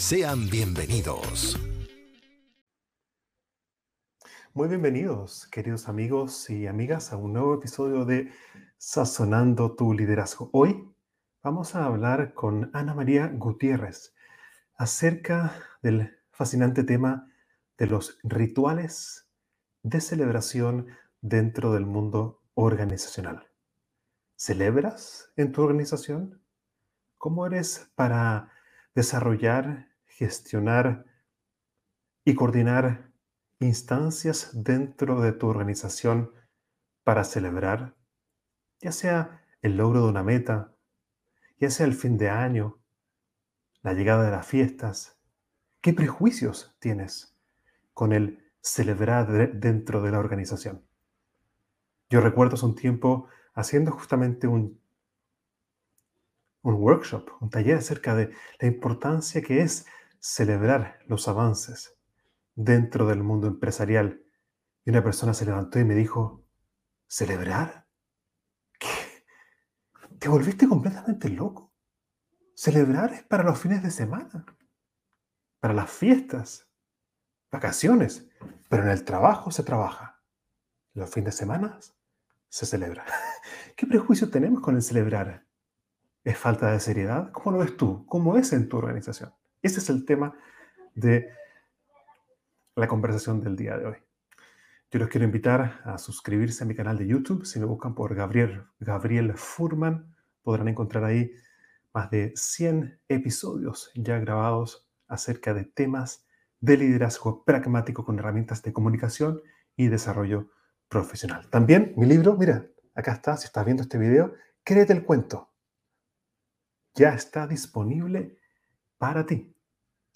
Sean bienvenidos. Muy bienvenidos, queridos amigos y amigas, a un nuevo episodio de Sazonando tu liderazgo. Hoy vamos a hablar con Ana María Gutiérrez acerca del fascinante tema de los rituales de celebración dentro del mundo organizacional. ¿Celebras en tu organización? ¿Cómo eres para desarrollar gestionar y coordinar instancias dentro de tu organización para celebrar, ya sea el logro de una meta, ya sea el fin de año, la llegada de las fiestas. ¿Qué prejuicios tienes con el celebrar dentro de la organización? Yo recuerdo hace un tiempo haciendo justamente un, un workshop, un taller acerca de la importancia que es celebrar los avances dentro del mundo empresarial. Y una persona se levantó y me dijo, ¿celebrar? ¿Qué? ¿Te volviste completamente loco? Celebrar es para los fines de semana, para las fiestas, vacaciones, pero en el trabajo se trabaja. Los fines de semana se celebra. ¿Qué prejuicio tenemos con el celebrar? ¿Es falta de seriedad? ¿Cómo lo ves tú? ¿Cómo es en tu organización? Ese es el tema de la conversación del día de hoy. Yo los quiero invitar a suscribirse a mi canal de YouTube. Si me buscan por Gabriel, Gabriel Furman, podrán encontrar ahí más de 100 episodios ya grabados acerca de temas de liderazgo pragmático con herramientas de comunicación y desarrollo profesional. También mi libro, mira, acá está, si estás viendo este video, Créete el cuento. Ya está disponible para ti.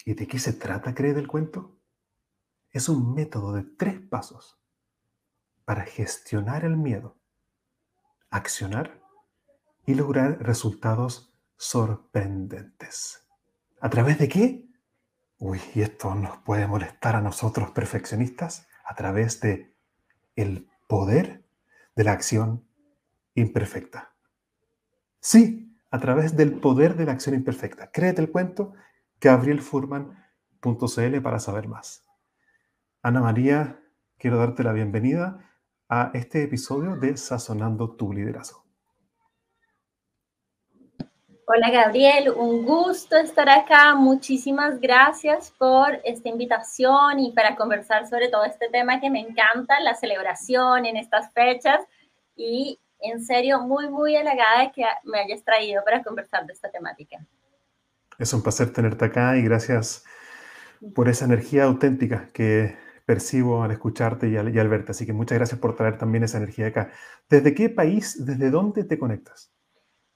¿Y de qué se trata Cree el cuento? Es un método de tres pasos para gestionar el miedo, accionar y lograr resultados sorprendentes. ¿A través de qué? Uy, y esto nos puede molestar a nosotros perfeccionistas a través de el poder de la acción imperfecta. Sí, a través del poder de la acción imperfecta. Créete el cuento, gabrielfurman.cl para saber más. Ana María, quiero darte la bienvenida a este episodio de Sazonando tu liderazgo. Hola Gabriel, un gusto estar acá. Muchísimas gracias por esta invitación y para conversar sobre todo este tema que me encanta, la celebración en estas fechas. Y en serio muy, muy halagada de que me hayas traído para conversar de esta temática. Es un placer tenerte acá y gracias por esa energía auténtica que percibo al escucharte y al, verte. Así que muchas gracias por traer también esa energía acá. ¿Desde qué país, desde dónde te conectas?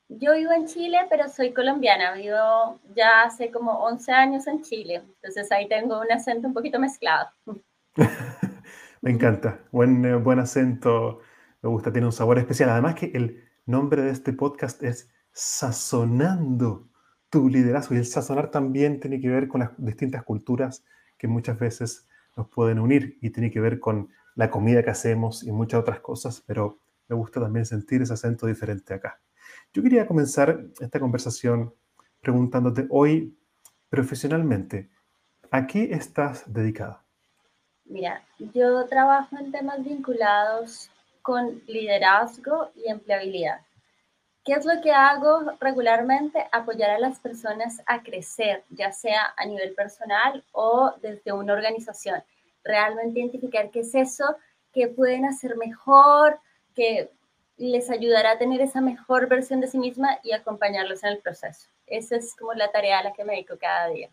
Yo vivo en Chile, pero soy colombiana. Vivo ya hace como 11 años en Chile. Entonces ahí tengo un acento un poquito mezclado. Me encanta. Buen, eh, buen acento me gusta, tiene un sabor especial. Además que el nombre de este podcast es Sazonando tu liderazgo. Y el sazonar también tiene que ver con las distintas culturas que muchas veces nos pueden unir y tiene que ver con la comida que hacemos y muchas otras cosas, pero me gusta también sentir ese acento diferente acá. Yo quería comenzar esta conversación preguntándote hoy profesionalmente, ¿a qué estás dedicada? Mira, yo trabajo en temas vinculados con liderazgo y empleabilidad. ¿Qué es lo que hago regularmente? Apoyar a las personas a crecer, ya sea a nivel personal o desde una organización. realmente identificar qué es eso que pueden hacer mejor, que les ayudará a tener esa mejor versión de sí misma y acompañarlos en el proceso. Esa es como la tarea a la que me dedico cada día.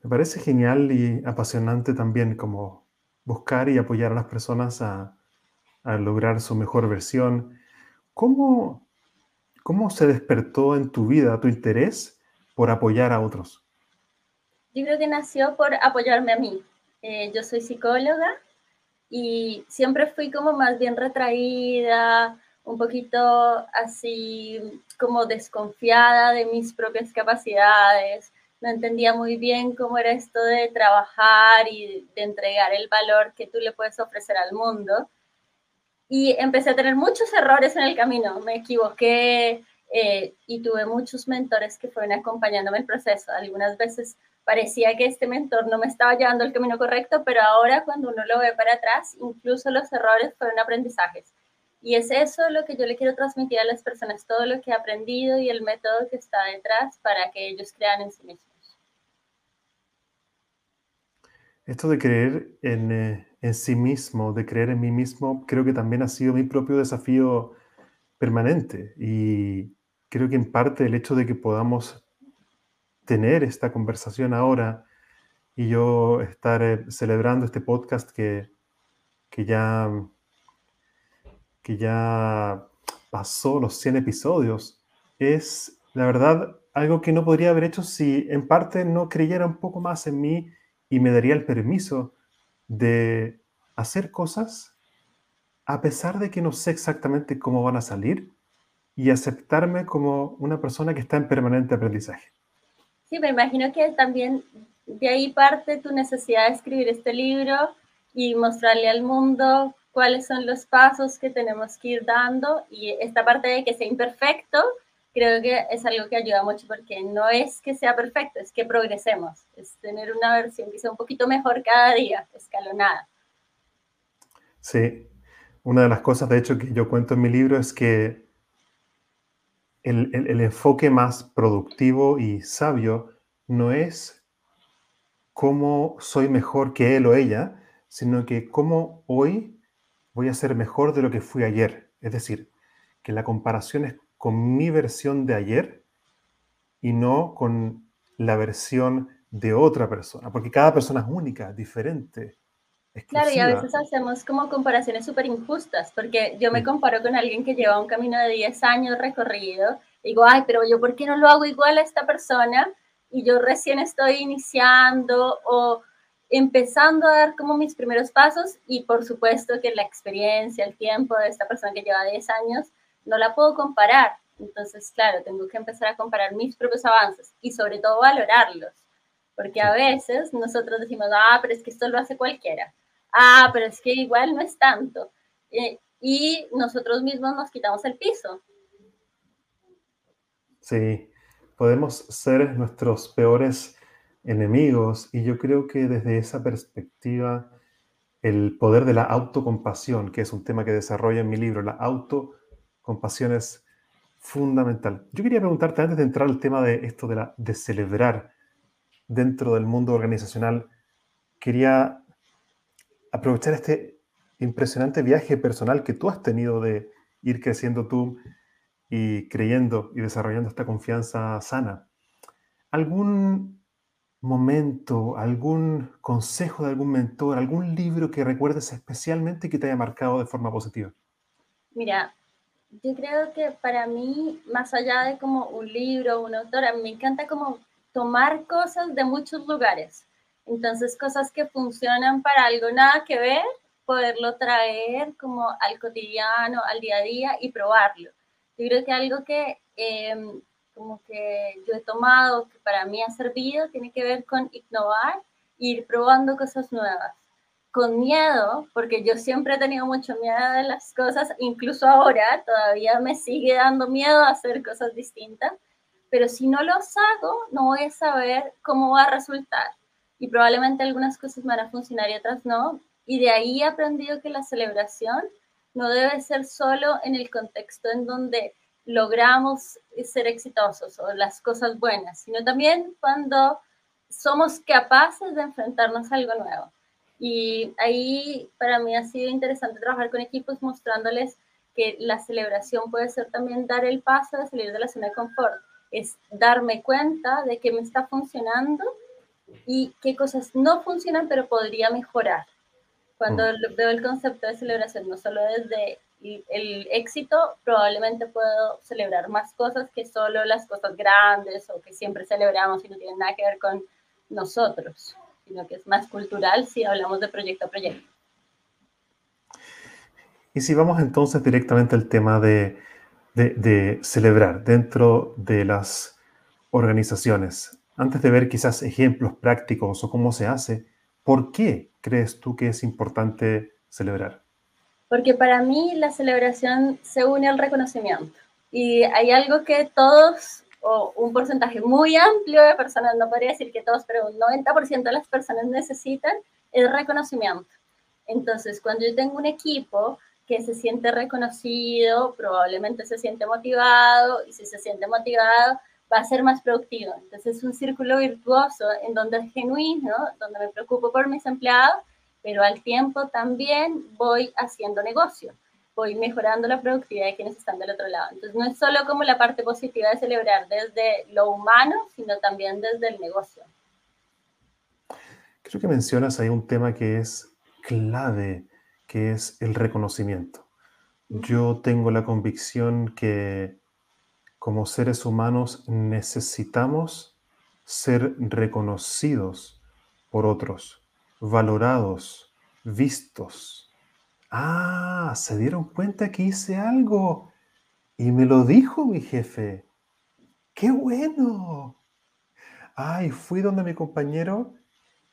Me parece genial y apasionante también como buscar y apoyar a las personas a, lograr su mejor versión. ¿Cómo, ¿Cómo se despertó en tu vida tu interés por apoyar a otros? Yo creo que nació por apoyarme a mí. Eh, yo soy psicóloga y siempre fui como más bien retraída, un poquito así como desconfiada de mis propias capacidades. No entendía muy bien cómo era esto de trabajar y de entregar el valor que tú le puedes ofrecer al mundo y empecé a tener muchos errores en el camino. Me equivoqué eh, y tuve muchos mentores que fueron acompañándome el proceso. Algunas veces parecía que este mentor no me estaba llevando el camino correcto, pero ahora cuando uno lo ve para atrás, incluso los errores fueron aprendizajes. Y es eso lo que yo le quiero transmitir a las personas, todo lo que he aprendido y el método que está detrás para que ellos crean en sí mismos. Esto de creer en, eh, en sí mismo, de creer en mí mismo, creo que también ha sido mi propio desafío permanente. Y creo que en parte el hecho de que podamos tener esta conversación ahora y yo estar eh, celebrando este podcast que, que, ya, que ya pasó los 100 episodios, es la verdad algo que no podría haber hecho si en parte no creyera un poco más en mí y me daría el permiso de hacer cosas a pesar de que no sé exactamente cómo van a salir y aceptarme como una persona que está en permanente aprendizaje. Sí, me imagino que también de ahí parte tu necesidad de escribir este libro y mostrarle al mundo cuáles son los pasos que tenemos que ir dando y esta parte de que sea imperfecto, creo que es algo que ayuda mucho porque no es que sea perfecto, es que progresemos, es tener una versión que sea un poquito mejor cada día, escalonada. Sí, una de las cosas de hecho que yo cuento en mi libro es que el, el, enfoque más productivo y sabio no es cómo soy mejor que él o ella, sino que cómo hoy voy a ser mejor de lo que fui ayer. Es decir, que la comparación es con mi versión de ayer y no con la versión de otra persona, porque cada persona es única, diferente. Claro, y a veces hacemos como comparaciones súper injustas, porque yo me comparo con alguien que lleva un camino de 10 años recorrido, digo, ay, pero yo, ¿por qué no lo hago igual a esta persona? Y yo recién estoy iniciando o empezando a dar como mis primeros pasos y por supuesto que la experiencia, el tiempo de esta persona que lleva 10 años no la puedo comparar. Entonces, claro, tengo que empezar a comparar mis propios avances y sobre todo valorarlos. Porque a veces nosotros decimos, ah, pero es que esto lo hace cualquiera. Ah, pero es que igual no es tanto. Eh, y nosotros mismos nos quitamos el piso. Sí, podemos ser nuestros peores enemigos y yo creo que desde esa perspectiva el poder de la autocompasión, que es un tema que desarrolla en mi libro, la auto compasión es fundamental. Yo quería preguntarte antes de entrar al tema de esto de, de celebrar dentro del mundo organizacional, quería aprovechar este impresionante viaje personal que tú has tenido de ir creciendo tú y creyendo y desarrollando esta confianza sana. ¿Algún momento, algún consejo de algún mentor, algún libro que recuerdes especialmente que te haya marcado de forma positiva? Mira, yo creo que para mí, más allá de como un libro, una autora, me encanta como tomar cosas de muchos lugares. Entonces, cosas que funcionan para algo nada que ver, poderlo traer como al cotidiano, al día a día y probarlo. Yo creo que algo que em, como que yo he tomado, que para mí ha servido, tiene que ver con innovar e ir probando cosas nuevas con miedo, porque yo siempre he tenido mucho miedo de las cosas, incluso ahora todavía me sigue dando miedo hacer cosas distintas, pero si no los hago, no voy a saber cómo va a resultar. Y probablemente algunas cosas van a funcionar y otras no. Y de ahí he aprendido que la celebración no debe ser solo en el contexto en donde logramos ser exitosos o las cosas buenas, sino también cuando somos capaces de enfrentarnos a algo nuevo. Y ahí para mí ha sido interesante trabajar con equipos mostrándoles que la celebración puede ser también dar el paso de salir de la zona de confort, es darme cuenta de que me está funcionando y qué cosas no funcionan pero podría mejorar. Cuando mm. veo el concepto de celebración, no solo desde el éxito, probablemente puedo celebrar más cosas que solo las cosas grandes o que siempre celebramos y no tienen nada que ver con nosotros, sino que es más cultural si hablamos de proyecto a proyecto. Y si vamos entonces directamente al tema de, de, celebrar dentro de las organizaciones, antes de ver quizás ejemplos prácticos o cómo se hace, ¿por qué crees tú que es importante celebrar? Porque para mí la celebración se une al reconocimiento. Y hay algo que todos, o un porcentaje muy amplio de personas, no podría decir que todos, pero un 90% de las personas necesitan, es reconocimiento. Entonces, cuando yo tengo un equipo que se siente reconocido, probablemente se siente motivado, y si se siente motivado, va a ser más productivo. Entonces es un círculo virtuoso en donde es genuino, donde me preocupo por mis empleados, pero al tiempo también voy haciendo negocio, voy mejorando la productividad de quienes están del otro lado. Entonces no es solo como la parte positiva de celebrar desde lo humano, sino también desde el negocio. Creo que mencionas ahí un tema que es clave que es el reconocimiento. Yo tengo la convicción que como seres humanos necesitamos ser reconocidos por otros, valorados, vistos. Ah, se dieron cuenta que hice algo y me lo dijo mi jefe. ¡Qué bueno! Ay, fui donde mi compañero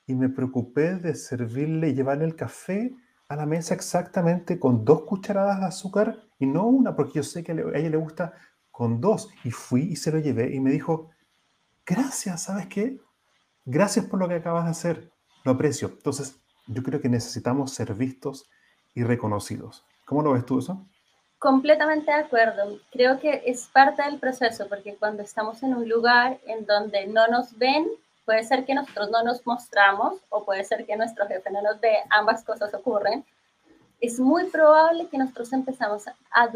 y me preocupé de servirle y llevarle el café a la mesa exactamente con dos cucharadas de azúcar y no una, porque yo sé que a ella le gusta con dos. Y fui y se lo llevé y me dijo, gracias, ¿sabes qué? Gracias por lo que acabas de hacer, lo aprecio. Entonces, yo creo que necesitamos ser vistos y reconocidos. ¿Cómo lo ves tú eso? Completamente de acuerdo. Creo que es parte del proceso, porque cuando estamos en un lugar en donde no nos ven, Puede ser que nosotros no nos mostramos o puede ser que nuestro jefe no nos ve, ambas cosas ocurren. Es muy probable que nosotros empezamos a,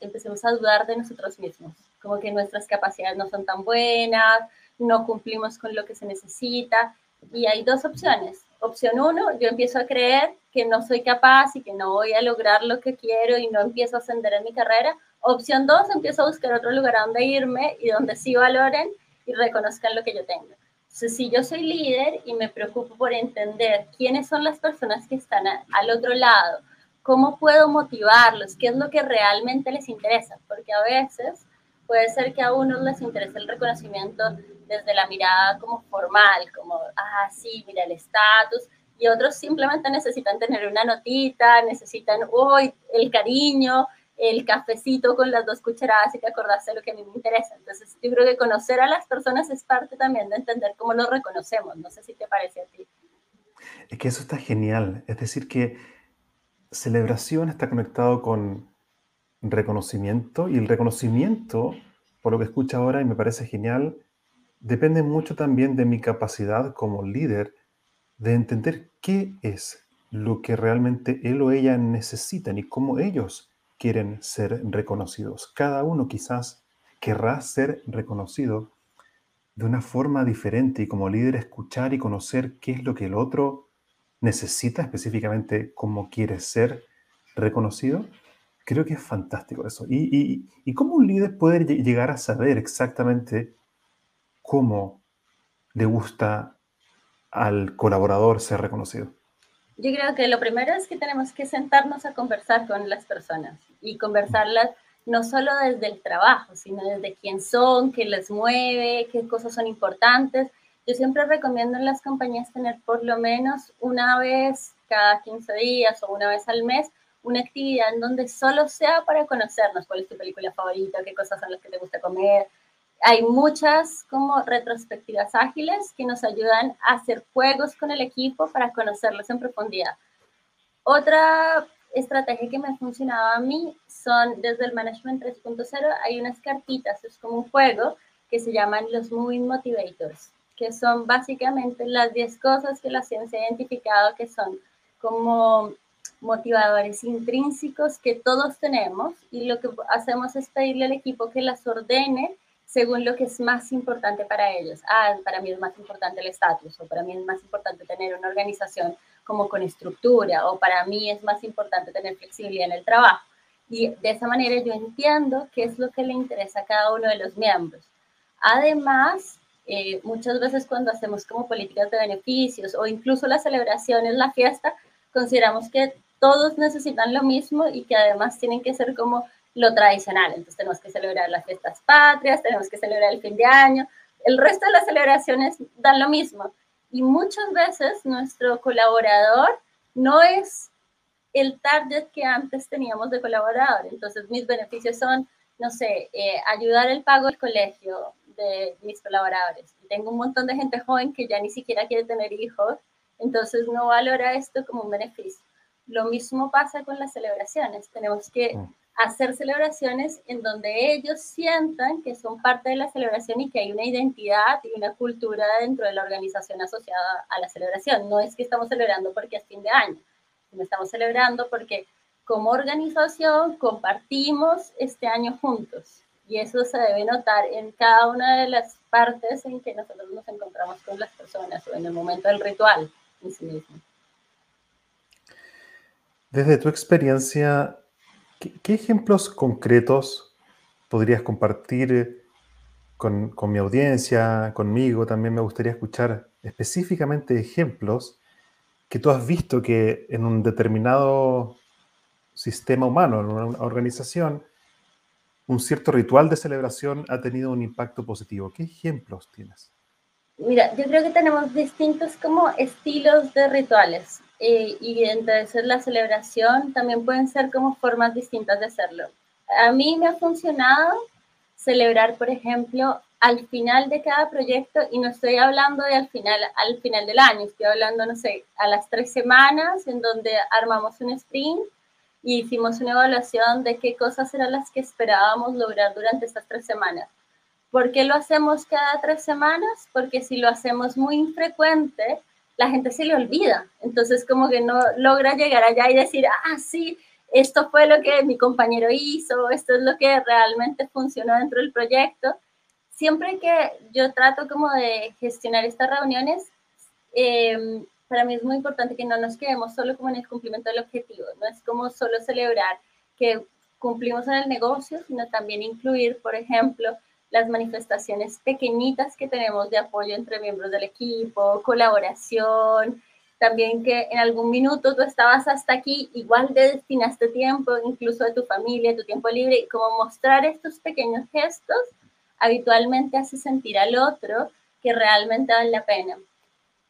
empecemos a dudar de nosotros mismos, como que nuestras capacidades no son tan buenas, no cumplimos con lo que se necesita. Y hay dos opciones. Opción uno, yo empiezo a creer que no soy capaz y que no voy a lograr lo que quiero y no empiezo a ascender en mi carrera. Opción dos, empiezo a buscar otro lugar donde irme y donde sí valoren y reconozcan lo que yo tengo. Si yo soy líder y me preocupo por entender quiénes son las personas que están al otro lado, cómo puedo motivarlos, qué es lo que realmente les interesa, porque a veces puede ser que a unos les interese el reconocimiento desde la mirada como formal, como, ah, sí, mira el estatus, y otros simplemente necesitan tener una notita, necesitan, uy, el cariño, el cafecito con las dos cucharadas y que acordarse de lo que a mí me interesa. Entonces, yo creo que conocer a las personas es parte también de entender cómo los reconocemos. No sé si te parece a ti. Es que eso está genial. Es decir, que celebración está conectado con reconocimiento y el reconocimiento, por lo que escucho ahora y me parece genial, depende mucho también de mi capacidad como líder de entender qué es lo que realmente él o ella necesitan y cómo ellos quieren ser reconocidos. Cada uno quizás querrá ser reconocido de una forma diferente y como líder escuchar y conocer qué es lo que el otro necesita específicamente, cómo quiere ser reconocido, creo que es fantástico eso. Y, y cómo un líder puede llegar a saber exactamente cómo le gusta al colaborador ser reconocido. Yo creo que lo primero es que tenemos que sentarnos a conversar con las personas y conversarlas no solo desde el trabajo, sino desde quién son, qué les mueve, qué cosas son importantes. Yo siempre recomiendo en las compañías tener por lo menos una vez cada 15 días o una vez al mes una actividad en donde solo sea para conocernos, cuál es tu película favorita, qué cosas son las que te gusta comer, hay muchas como retrospectivas ágiles que nos ayudan a hacer juegos con el equipo para conocerlos en profundidad. Otra estrategia que me ha funcionado a mí son desde el Management 3.0 hay unas cartitas, es como un juego que se llaman los Moving Motivators, que son básicamente las 10 cosas que la ciencia ha identificado que son como motivadores intrínsecos que todos tenemos y lo que hacemos es pedirle al equipo que las ordene según lo que es más importante para ellos. Ah, para mí es más importante el estatus o para mí es más importante tener una organización como con estructura o para mí es más importante tener flexibilidad en el trabajo. Y de esa manera yo entiendo qué es lo que le interesa a cada uno de los miembros. Además, eh, muchas veces cuando hacemos como políticas de beneficios o incluso las celebraciones, la fiesta, consideramos que todos necesitan lo mismo y que además tienen que ser como lo tradicional. Entonces tenemos que celebrar las fiestas patrias, tenemos que celebrar el fin de año. El resto de las celebraciones dan lo mismo. Y muchas veces nuestro colaborador no es el target que antes teníamos de colaborador. Entonces mis beneficios son, no sé, eh, ayudar el pago del colegio, de mis colaboradores. Tengo un montón de gente joven que ya ni siquiera quiere tener hijos, entonces no valora esto como un beneficio. Lo mismo pasa con las celebraciones. Tenemos que mm. hacer celebraciones en donde ellos sientan que son parte de la celebración y que hay una identidad y una cultura dentro de la organización asociada a la celebración. No es que estamos celebrando porque es fin de año, sino estamos celebrando porque como organización compartimos este año juntos y eso se debe notar en cada una de las partes en que nosotros nos encontramos con las personas o en el momento del ritual en sí mismo. Desde tu experiencia, ¿qué, ejemplos concretos podrías compartir con, con mi audiencia, conmigo? También me gustaría escuchar específicamente ejemplos que tú has visto que en un determinado sistema humano, en una organización, un cierto ritual de celebración ha tenido un impacto positivo. ¿Qué ejemplos tienes? Mira, yo creo que tenemos distintos como estilos de rituales eh, y entonces la celebración también pueden ser como formas distintas de hacerlo. A mí me ha funcionado celebrar, por ejemplo, al final de cada proyecto y no estoy hablando de al final, al final del año, estoy hablando, no sé, a las tres semanas en donde armamos un sprint y hicimos una evaluación de qué cosas eran las que esperábamos lograr durante estas tres semanas. ¿Por qué lo hacemos cada tres semanas? Porque si lo hacemos muy infrecuente, la gente se le olvida. Entonces, como que no logra llegar allá y decir, ah, sí, esto fue lo que mi compañero hizo, esto es lo que realmente funcionó dentro del proyecto. Siempre que yo trato como de gestionar estas reuniones, eh, para mí es muy importante que no nos quedemos solo como en el cumplimiento del objetivo, no es como solo celebrar que cumplimos en el negocio, sino también incluir, por ejemplo, las manifestaciones pequeñitas que tenemos de apoyo entre miembros del equipo, colaboración, también que en algún minuto tú estabas hasta aquí, igual te destinaste tiempo, incluso de tu familia, tu tiempo libre, y como mostrar estos pequeños gestos habitualmente hace sentir al otro que realmente vale la pena.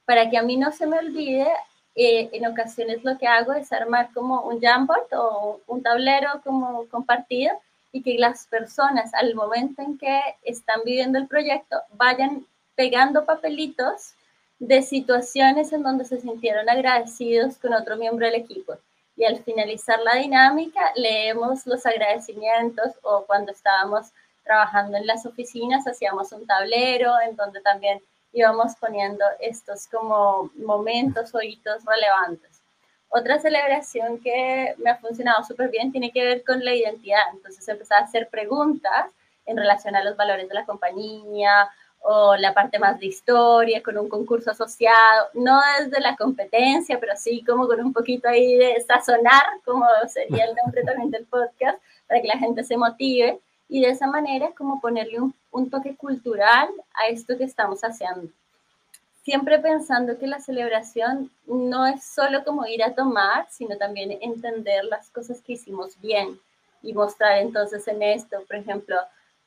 Para que a mí no se me olvide, eh, en ocasiones lo que hago es armar como un Jamboard o un tablero como compartido y que las personas al momento en que están viviendo el proyecto vayan pegando papelitos de situaciones en donde se sintieron agradecidos con otro miembro del equipo. Y al finalizar la dinámica, leemos los agradecimientos o cuando estábamos trabajando en las oficinas, hacíamos un tablero en donde también íbamos poniendo estos como momentos o hitos relevantes. Otra celebración que me ha funcionado súper bien tiene que ver con la identidad. Entonces empecé a hacer preguntas en relación a los valores de la compañía o la parte más de historia, con un concurso asociado, no desde la competencia, pero sí como con un poquito ahí de sazonar, como sería el nombre también del podcast, para que la gente se motive y de esa manera como ponerle un, toque cultural a esto que estamos haciendo. Siempre pensando que la celebración no es solo como ir a tomar, sino también entender las cosas que hicimos bien y mostrar entonces en esto, por ejemplo,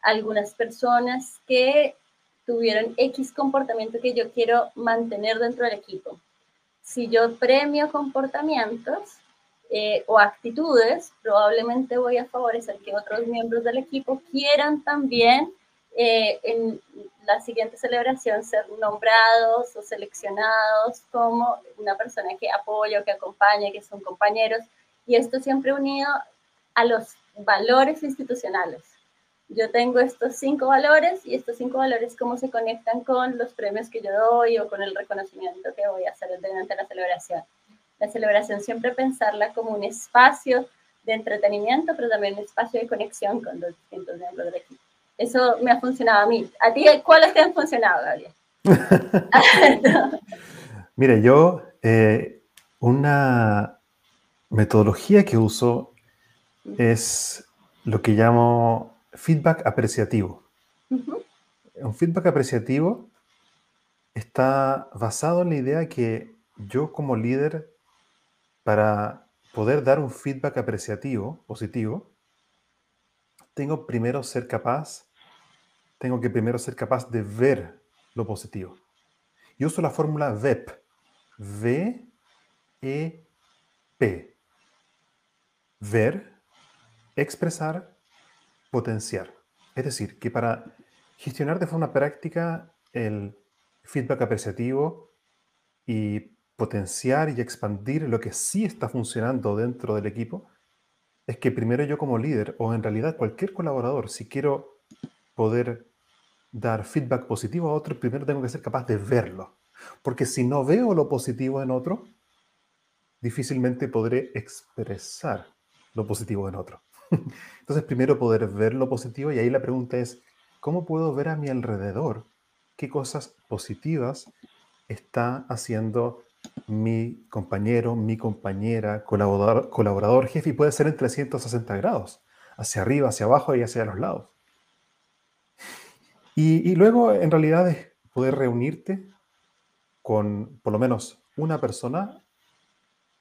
algunas personas que tuvieron X comportamiento que yo quiero mantener dentro del equipo. Si yo premio comportamientos, eh, o actitudes, probablemente voy a favorecer que otros miembros del equipo quieran también eh, la siguiente celebración ser nombrados o seleccionados como una persona que apoya que acompaña, que son compañeros. Y esto siempre unido a los valores institucionales. yo tengo estos cinco valores y estos cinco valores cómo se conectan con los premios que yo doy o con el reconocimiento que voy a hacer durante la celebración. La celebración siempre pensarla como un espacio de entretenimiento, pero también un espacio de conexión con los distintos miembros del equipo. Eso me ha funcionado a mí. ¿A ti cuáles te han funcionado, Gabriel? Mire, yo eh, una metodología que uso es lo que llamo feedback apreciativo. Un feedback apreciativo está basado en la idea que yo como líder, para poder dar un feedback apreciativo, positivo, tengo primero ser capaz, tengo que primero ser capaz de ver lo positivo. Yo uso la fórmula VEP, V, E, P. Ver, expresar, potenciar. Es decir, que para gestionar de forma práctica el feedback apreciativo y potenciar y expandir lo que sí está funcionando dentro del equipo, es que primero yo como líder, o en realidad cualquier colaborador, si quiero poder dar feedback positivo a otro, primero tengo que ser capaz de verlo. Porque si no veo lo positivo en otro, difícilmente podré expresar lo positivo en otro. Entonces, primero poder ver lo positivo y ahí la pregunta es, ¿cómo puedo ver a mi alrededor qué cosas positivas está haciendo mi compañero, mi compañera, colaborador, colaborador jefe y puede ser en 360 grados, hacia arriba, hacia abajo y hacia los lados. Y, y luego, en realidad, es poder reunirte con por lo menos una persona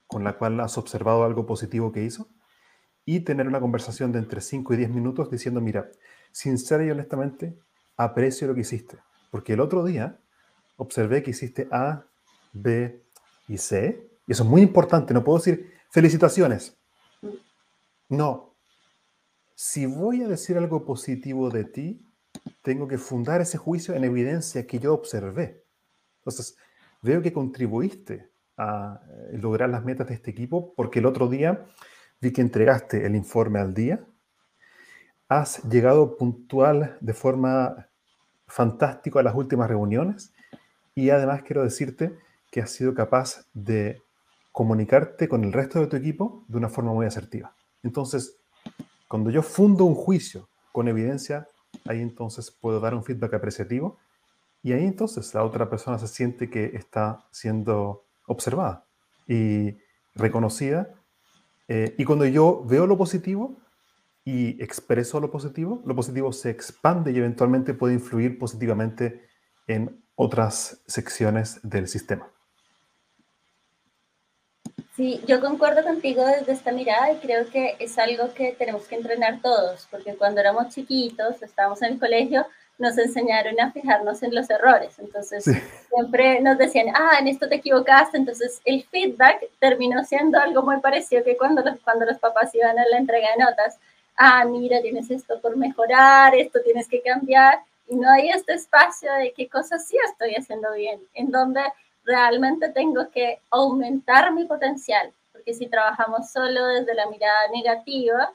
con la cual has observado algo positivo que hizo y tener una conversación de entre 5 y 10 minutos diciendo, mira, sincera y honestamente, aprecio lo que hiciste, porque el otro día observé que hiciste A, B y C, y eso es muy importante, no puedo decir felicitaciones. No. Si voy a decir algo positivo de ti, tengo que fundar ese juicio en evidencia que yo observé. Entonces, veo que contribuiste a eh, lograr las metas de este equipo porque el otro día Vi que entregaste el informe al día. Has llegado puntual de forma fantástica a las últimas reuniones y además quiero decirte que has sido capaz de comunicarte con el resto de tu equipo de una forma muy asertiva. Entonces, cuando yo fundo un juicio con evidencia, ahí entonces puedo dar un feedback apreciativo y ahí entonces la otra persona se siente que está siendo observada y reconocida eh, y cuando yo veo lo positivo y expreso lo positivo, lo positivo se expande y eventualmente puede influir positivamente en otras secciones del sistema. Sí, yo concuerdo contigo desde esta mirada y creo que es algo que tenemos que entrenar todos, porque cuando éramos chiquitos, estábamos en el colegio, nos enseñaron a fijarnos en los errores. Entonces, siempre nos decían, ah, en esto te equivocaste. Entonces, el feedback terminó siendo algo muy parecido que cuando los, cuando los papás iban a la entrega de notas. Ah, mira, tienes esto por mejorar, esto tienes que cambiar. Y no hay este espacio de qué cosas sí estoy haciendo bien, en donde realmente tengo que aumentar mi potencial. Porque si trabajamos solo desde la mirada negativa,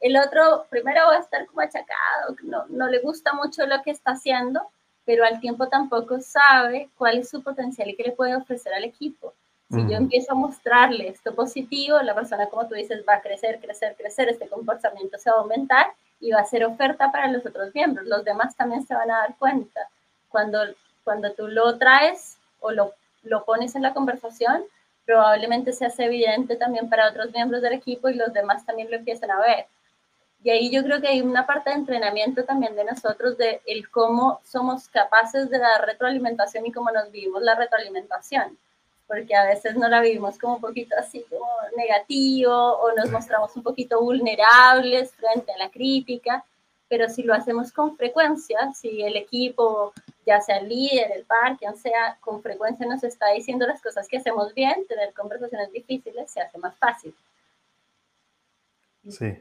el otro primero va a estar como achacado, no, no le gusta mucho lo que está haciendo, pero al tiempo tampoco sabe cuál es su potencial y qué le puede ofrecer al equipo. Si yo empiezo a mostrarle esto positivo, la persona, como tú dices, va a crecer, crecer, crecer, este comportamiento se va a aumentar y va a ser oferta para los otros miembros. Los demás también se van a dar cuenta. Cuando, cuando tú lo traes o lo, lo pones en la conversación, probablemente se hace evidente también para otros miembros del equipo y los demás también lo empiezan a ver. Y ahí yo creo que hay una parte de entrenamiento también de nosotros, de el cómo somos capaces de dar retroalimentación y cómo nos vivimos la retroalimentación. Porque a veces no la vivimos como un poquito así como negativo o nos mostramos un poquito vulnerables frente a la crítica. Pero si lo hacemos con frecuencia, si el equipo, ya sea el líder, el par, quien sea, con frecuencia nos está diciendo las cosas que hacemos bien, tener conversaciones difíciles se hace más fácil. Sí,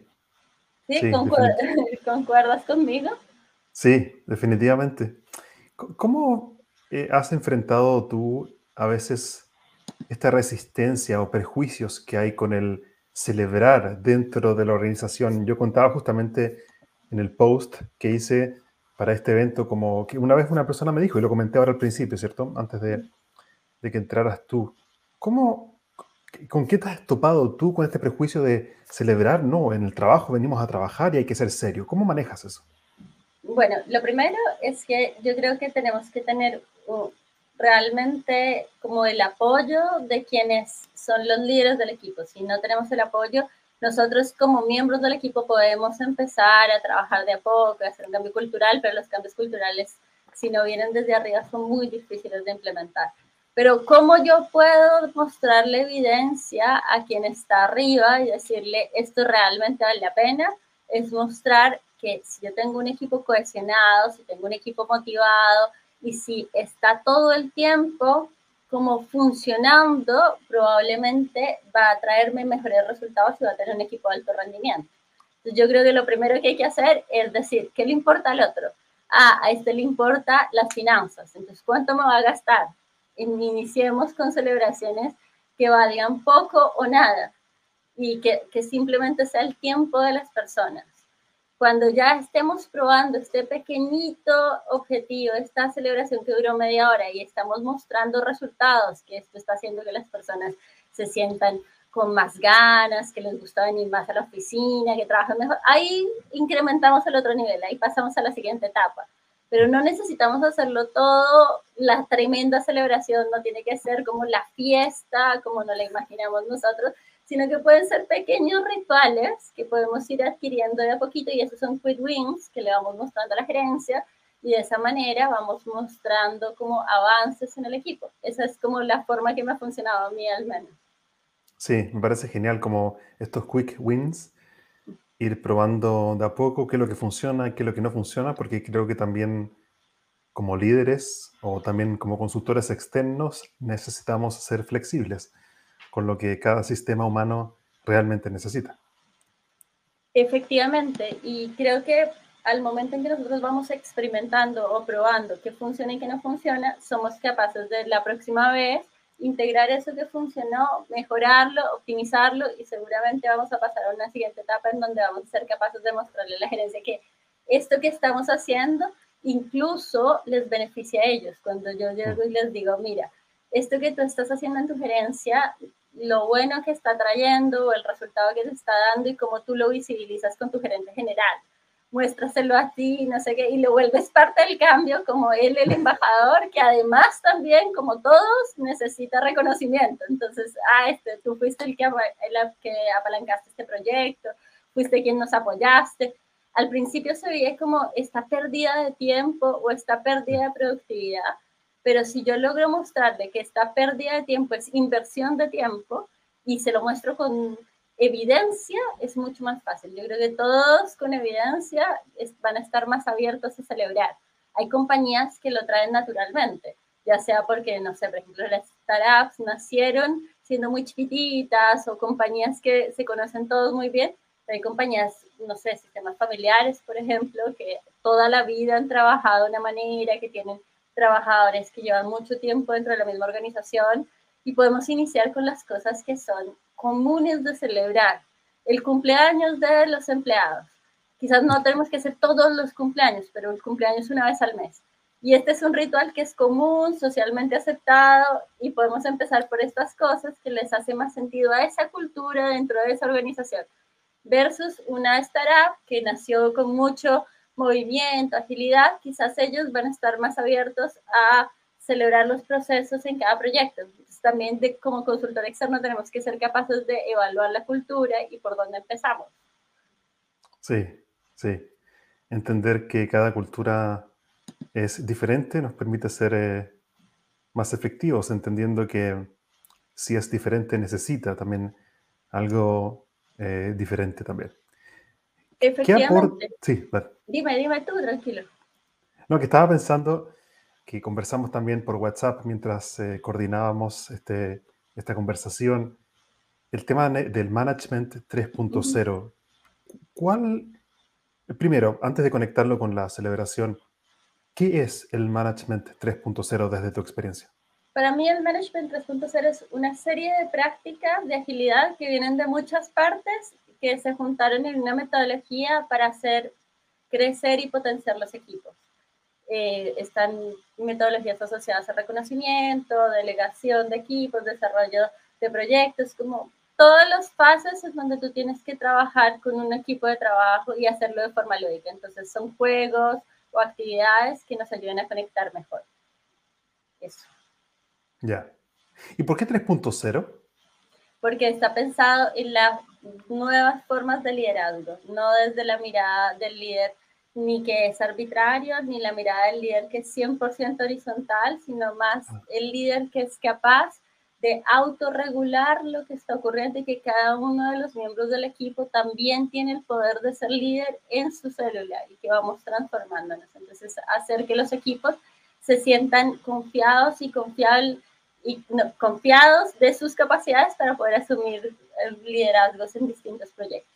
¿Sí? ¿Concuerdas conmigo? Sí, definitivamente. ¿Cómo eh, has enfrentado tú a veces esta resistencia o prejuicios que hay con el celebrar dentro de la organización? Yo contaba justamente en el post que hice para este evento, como que una vez una persona me dijo, y lo comenté ahora al principio, ¿cierto? Antes de, que entraras tú. ¿Cómo, ¿Con qué te has topado tú con este prejuicio de celebrar? No, en el trabajo venimos a trabajar y hay que ser serio. ¿Cómo manejas eso? Bueno, lo primero es que yo creo que tenemos que tener realmente como el apoyo de quienes son los líderes del equipo. Si no tenemos el apoyo, nosotros como miembros del equipo podemos empezar a trabajar de a poco, a hacer un cambio cultural, pero los cambios culturales, si no vienen desde arriba, son muy difíciles de implementar. Pero ¿cómo yo puedo mostrarle evidencia a quien está arriba y decirle esto realmente vale la pena? Es mostrar que si yo tengo un equipo cohesionado, si tengo un equipo motivado y si está todo el tiempo como funcionando, probablemente va a traerme mejores resultados y va a tener un equipo de alto rendimiento. Entonces yo creo que lo primero que hay que hacer es decir, ¿qué le importa al otro? Ah, a este le importa las finanzas. Entonces, ¿cuánto me va a gastar? iniciemos con celebraciones que valgan poco o nada y que, que simplemente sea el tiempo de las personas. Cuando ya estemos probando este pequeñito objetivo, esta celebración que duró media hora y estamos mostrando resultados, que esto está haciendo que las personas se sientan con más ganas, que les gusta venir más a la oficina, que trabajen mejor, ahí incrementamos el otro nivel, ahí pasamos a la siguiente etapa. Pero no necesitamos hacerlo todo, la tremenda celebración no tiene que ser como la fiesta, como nos la imaginamos nosotros, sino que pueden ser pequeños rituales que podemos ir adquiriendo de a poquito y esos son quick wins que le vamos mostrando a la gerencia y de esa manera vamos mostrando como avances en el equipo. Esa es como la forma que me ha funcionado a mí al menos. Sí, me parece genial como estos quick wins ir probando de a poco qué es lo que funciona qué es lo que no funciona, porque creo que también como líderes o también como consultores externos necesitamos ser flexibles con lo que cada sistema humano realmente necesita. Efectivamente, y creo que al momento en que nosotros vamos experimentando o probando qué funciona y qué no funciona, somos capaces de la próxima vez integrar eso que funcionó, mejorarlo, optimizarlo y seguramente vamos a pasar a una siguiente etapa en donde vamos a ser capaces de mostrarle a la gerencia que esto que estamos haciendo incluso les beneficia a ellos. Cuando yo llego y les digo, mira, esto que tú estás haciendo en tu gerencia, lo bueno que está trayendo, el resultado que te está dando y cómo tú lo visibilizas con tu gerente general muéstraselo a ti, no sé qué, y lo vuelves parte del cambio como él, el embajador, que además también, como todos, necesita reconocimiento. Entonces, ah, este, tú fuiste el que, el que apalancaste este proyecto, fuiste quien nos apoyaste. Al principio se veía como esta pérdida de tiempo o esta pérdida de productividad, pero si yo logro mostrarle que esta pérdida de tiempo es inversión de tiempo y se lo muestro con evidencia es mucho más fácil. Yo creo que todos con evidencia van a estar más abiertos a celebrar. Hay compañías que lo traen naturalmente, ya sea porque, no sé, por ejemplo, las startups nacieron siendo muy chiquititas o compañías que se conocen todos muy bien. Hay compañías, no sé, sistemas familiares, por ejemplo, que toda la vida han trabajado de una manera, que tienen trabajadores que llevan mucho tiempo dentro de la misma organización y podemos iniciar con las cosas que son comunes de celebrar. El cumpleaños de los empleados. Quizás no tenemos que hacer todos los cumpleaños, pero el cumpleaños una vez al mes. Y este es un ritual que es común, socialmente aceptado, y podemos empezar por estas cosas que les hace más sentido a esa cultura dentro de esa organización, versus una startup que nació con mucho movimiento, agilidad, quizás ellos van a estar más abiertos a celebrar los procesos en cada proyecto. también de, como consultor externo tenemos que ser capaces de evaluar la cultura y por dónde empezamos. Sí, sí. Entender que cada cultura es diferente nos permite ser eh, más efectivos, entendiendo que si es diferente necesita también algo eh, diferente también. Efectivamente. Sí, Dime, dime tú, tranquilo. No, que estaba pensando que conversamos también por WhatsApp mientras eh, coordinábamos este, esta conversación, el tema del Management 3.0. ¿Cuál, primero, antes de conectarlo con la celebración, qué es el Management 3.0 desde tu experiencia? Para mí el Management 3.0 es una serie de prácticas de agilidad que vienen de muchas partes que se juntaron en una metodología para hacer crecer y potenciar los equipos. Eh, están metodologías asociadas a reconocimiento, delegación de equipos, desarrollo de proyectos, como todas las fases es donde tú tienes que trabajar con un equipo de trabajo y hacerlo de forma lógica. Entonces son juegos o actividades que nos ayuden a conectar mejor. Eso. Ya. ¿Y por qué 3.0? Porque está pensado en las nuevas formas de liderazgo, no desde la mirada del líder ni que es arbitrario, ni la mirada del líder que es 100% horizontal, sino más ah. el líder que es capaz de autorregular lo que está ocurriendo y que cada uno de los miembros del equipo también tiene el poder de ser líder en su célula y que vamos transformándonos. Entonces, hacer que los equipos se sientan confiados y, y confiados de sus capacidades para poder asumir liderazgos en distintos proyectos.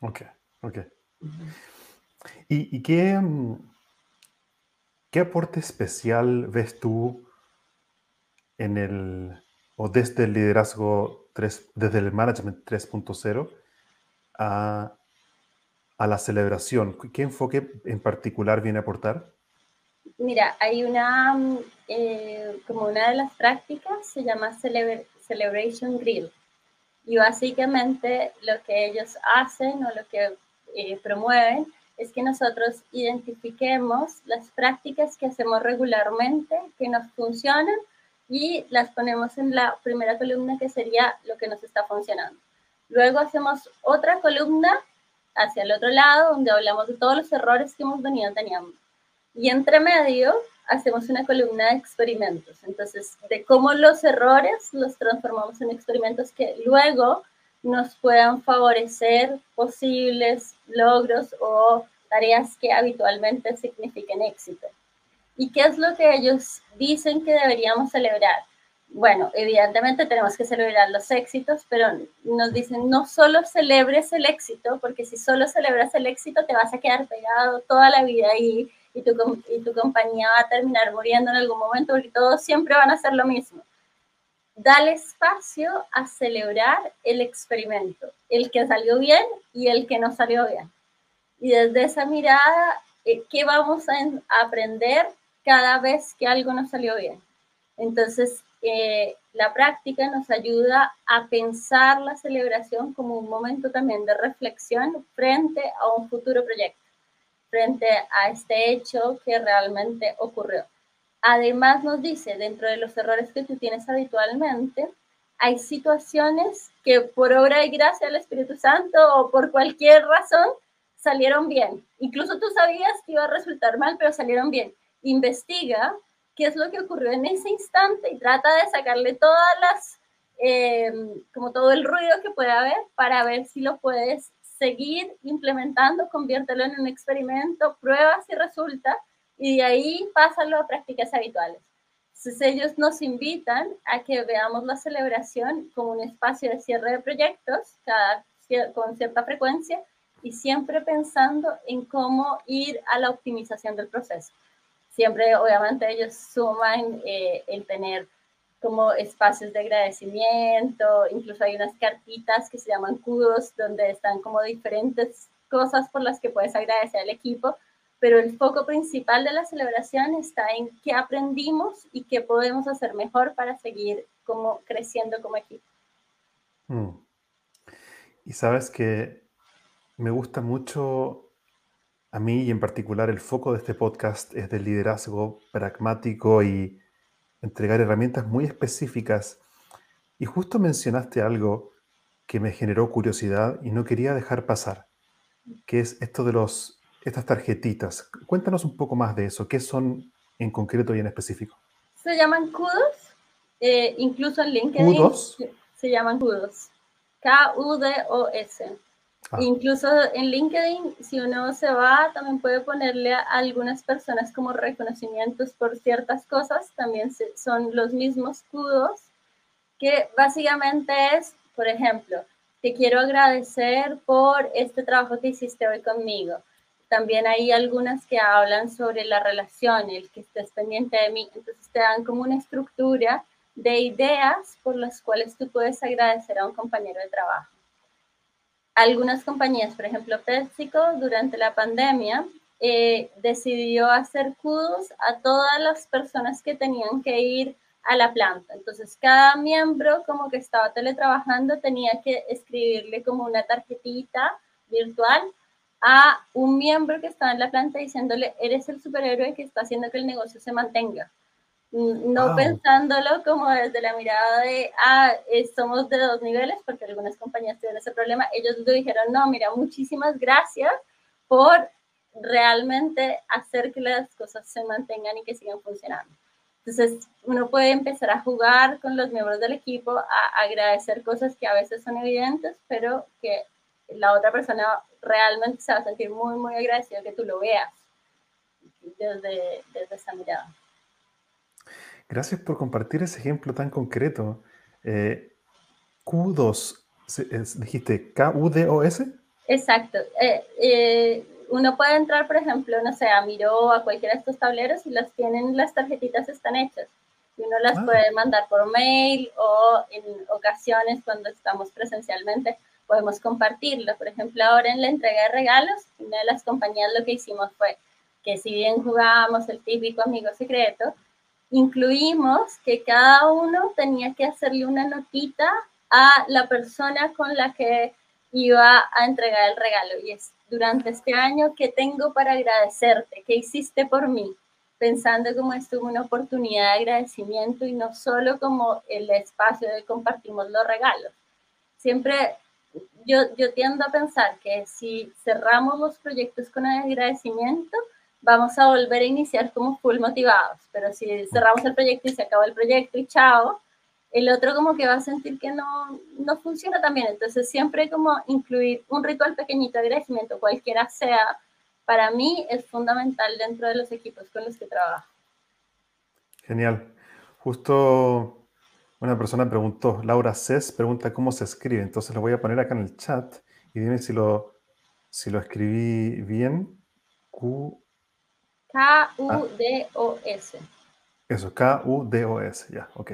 Ok, ok. ¿Y, y qué, mm, qué aporte especial ves tú? en el, o desde el liderazgo 3, desde el management 3.0 a, a la celebración? ¿Qué enfoque en particular viene a aportar? Mira, hay una, eh, como una de las prácticas, se llama Celebration Grill. Y básicamente lo que ellos hacen o lo que eh, promueven es que nosotros identifiquemos las prácticas que hacemos regularmente, que nos funcionan y las ponemos en la primera columna que sería lo que nos está funcionando. Luego hacemos otra columna hacia el otro lado donde hablamos de todos los errores que hemos venido teniendo. Y entre medio hacemos una columna de experimentos. Entonces, de cómo los errores los transformamos en experimentos que luego nos puedan favorecer posibles logros o tareas que habitualmente signifiquen éxito. ¿Y qué es lo que ellos dicen que deberíamos celebrar? Bueno, evidentemente tenemos que celebrar los éxitos, pero nos dicen no solo celebres el éxito, porque si solo celebras el éxito te vas a quedar pegado toda la vida ahí y tu, y tu compañía va a terminar muriendo en algún momento porque todos siempre van a hacer lo mismo. Dale espacio a celebrar el experimento, el que salió bien y el que no salió bien. Y desde esa mirada, eh, ¿qué vamos a aprender cada vez que algo nos salió bien. Entonces, eh, la práctica nos ayuda a pensar la celebración como un momento también de reflexión frente a un futuro proyecto, frente a este hecho que realmente ocurrió. Además nos dice, dentro de los errores que tú tienes habitualmente, hay situaciones que por obra y gracia del Espíritu Santo o por cualquier razón salieron bien. Incluso tú sabías que iba a resultar mal, pero salieron bien investiga qué es lo que ocurrió en ese instante y trata de sacarle todas las, em, como todo el ruido que pueda haber para ver si lo puedes seguir implementando, conviértelo en un experimento, prueba si resulta y de ahí pásalo a prácticas habituales. Entonces ellos nos invitan a que veamos la celebración como un espacio de cierre de proyectos cada, con cierta frecuencia y siempre pensando en cómo ir a la optimización del proceso siempre obviamente ellos suman eh, el tener como espacios de agradecimiento, incluso hay unas cartitas que se llaman kudos, donde están como diferentes cosas por las que puedes agradecer al equipo, pero el foco principal de la celebración está en qué aprendimos y qué podemos hacer mejor para seguir como creciendo como equipo. Mm. Y sabes que me gusta mucho a mí y en particular el foco de este podcast es del liderazgo pragmático y entregar herramientas muy específicas. Y justo mencionaste algo que me generó curiosidad y no quería dejar pasar, que es esto de los, estas tarjetitas. Cuéntanos un poco más de eso. ¿Qué son en concreto y en específico? Se llaman kudos, eh, incluso en LinkedIn. ¿Kudos? Se llaman kudos. K-U-D-O-S. Incluso en LinkedIn, si uno se va, también puede ponerle a algunas personas como reconocimientos por ciertas cosas, también son los mismos kudos, que básicamente es, por ejemplo, te quiero agradecer por este trabajo que hiciste hoy conmigo. También hay algunas que hablan sobre la relación, el que estés pendiente de mí. Entonces te dan como una estructura de ideas por las cuales tú puedes agradecer a un compañero de trabajo. Algunas compañías, por ejemplo PepsiCo, durante la pandemia, eh, decidió hacer kudos a todas las personas que tenían que ir a la planta. Entonces, cada miembro como que estaba teletrabajando tenía que escribirle como una tarjetita virtual a un miembro que estaba en la planta diciéndole, eres el superhéroe que está haciendo que el negocio se mantenga. No pensándolo como desde la mirada de, ah, somos de dos niveles, porque algunas compañías tienen ese problema. Ellos lo dijeron, no, mira, muchísimas gracias por realmente hacer que las cosas se mantengan y que sigan funcionando. Entonces, uno puede empezar a jugar con los miembros del equipo, a agradecer cosas que a veces son evidentes, pero que la otra persona realmente se va a sentir muy, muy agradecida que tú lo veas desde, desde esa mirada. Gracias por compartir ese ejemplo tan concreto. Eh, Q2, dijiste K-U-D-O-S? Exacto. Eh, eh, uno puede entrar, por ejemplo, no sé, a Miro, a cualquiera de estos tableros y las tienen, las tarjetitas están hechas. Y uno las ah. puede mandar por mail o en ocasiones cuando estamos presencialmente podemos compartirlo. Por ejemplo, ahora en la entrega de regalos, una de las compañías lo que hicimos fue que si bien jugábamos el típico amigo secreto, incluimos que cada uno tenía que hacerle una notita a la persona con la que iba a entregar el regalo. Y es durante este año, ¿qué tengo para agradecerte? ¿Qué hiciste por mí? Pensando como esto una oportunidad de agradecimiento y no solo como el espacio de compartimos los regalos. Siempre yo, yo tiendo a pensar que si cerramos los proyectos con agradecimiento, vamos a volver a iniciar como full motivados, pero si cerramos el proyecto y se acaba el proyecto y chao, el otro como que va a sentir que no, no funciona también. Entonces siempre como incluir un ritual pequeñito de agradecimiento, cualquiera sea, para mí es fundamental dentro de los equipos con los que trabajo. Genial. Justo una persona preguntó, Laura Cés pregunta cómo se escribe, entonces lo voy a poner acá en el chat y dime si lo, si lo escribí bien. K-U-D-O-S. Eso, K-U-D-O-S, ya, ok.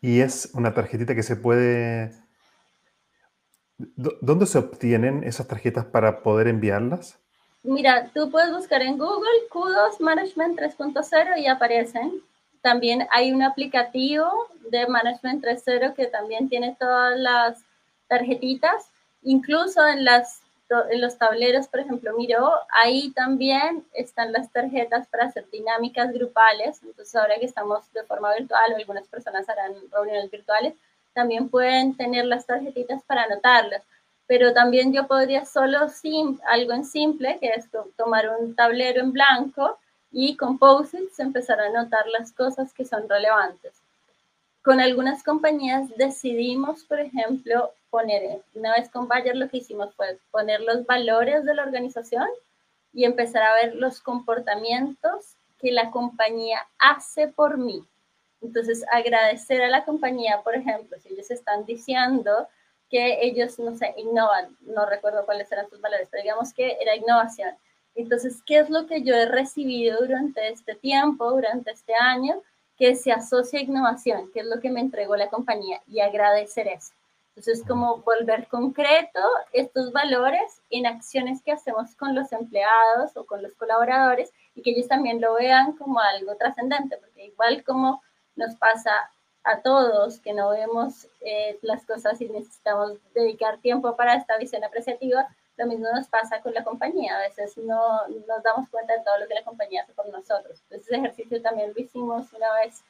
Y es una tarjetita que se puede... ¿Dónde se obtienen esas tarjetas para poder enviarlas? Mira, tú puedes buscar en Google Kudos Management 3.0 y aparecen. También hay un aplicativo de Management 3.0 que también tiene todas las tarjetitas. Incluso en las en los tableros, por ejemplo, Miro, ahí también están las tarjetas para hacer dinámicas grupales. Entonces, ahora que estamos de forma virtual o algunas personas harán reuniones virtuales, también pueden tener las tarjetitas para anotarlas. Pero también yo podría solo sim, algo en simple, que es tomar un tablero en blanco y con post-its empezar a anotar las cosas que son relevantes. Con algunas compañías decidimos, por ejemplo, poner, una vez con Bayer lo que hicimos fue poner los valores de la organización y empezar a ver los comportamientos que la compañía hace por mí. Entonces, agradecer a la compañía, por ejemplo, si ellos están diciendo que ellos, no sé, innovan, no recuerdo cuáles eran sus valores, pero digamos que era innovación. Entonces, ¿qué es lo que yo he recibido durante este tiempo, durante este año? Que se asocia a innovación, que es lo que me entregó la compañía, y agradecer eso. Entonces, como volver concreto estos valores en acciones que hacemos con los empleados o con los colaboradores y que ellos también lo vean como algo trascendente, porque igual como nos pasa a todos que no vemos eh, las cosas y necesitamos dedicar tiempo para esta visión apreciativa, lo mismo nos pasa con la compañía. A veces no nos damos cuenta de todo lo que la compañía hace por nosotros. Entonces, ese ejercicio también lo hicimos una vez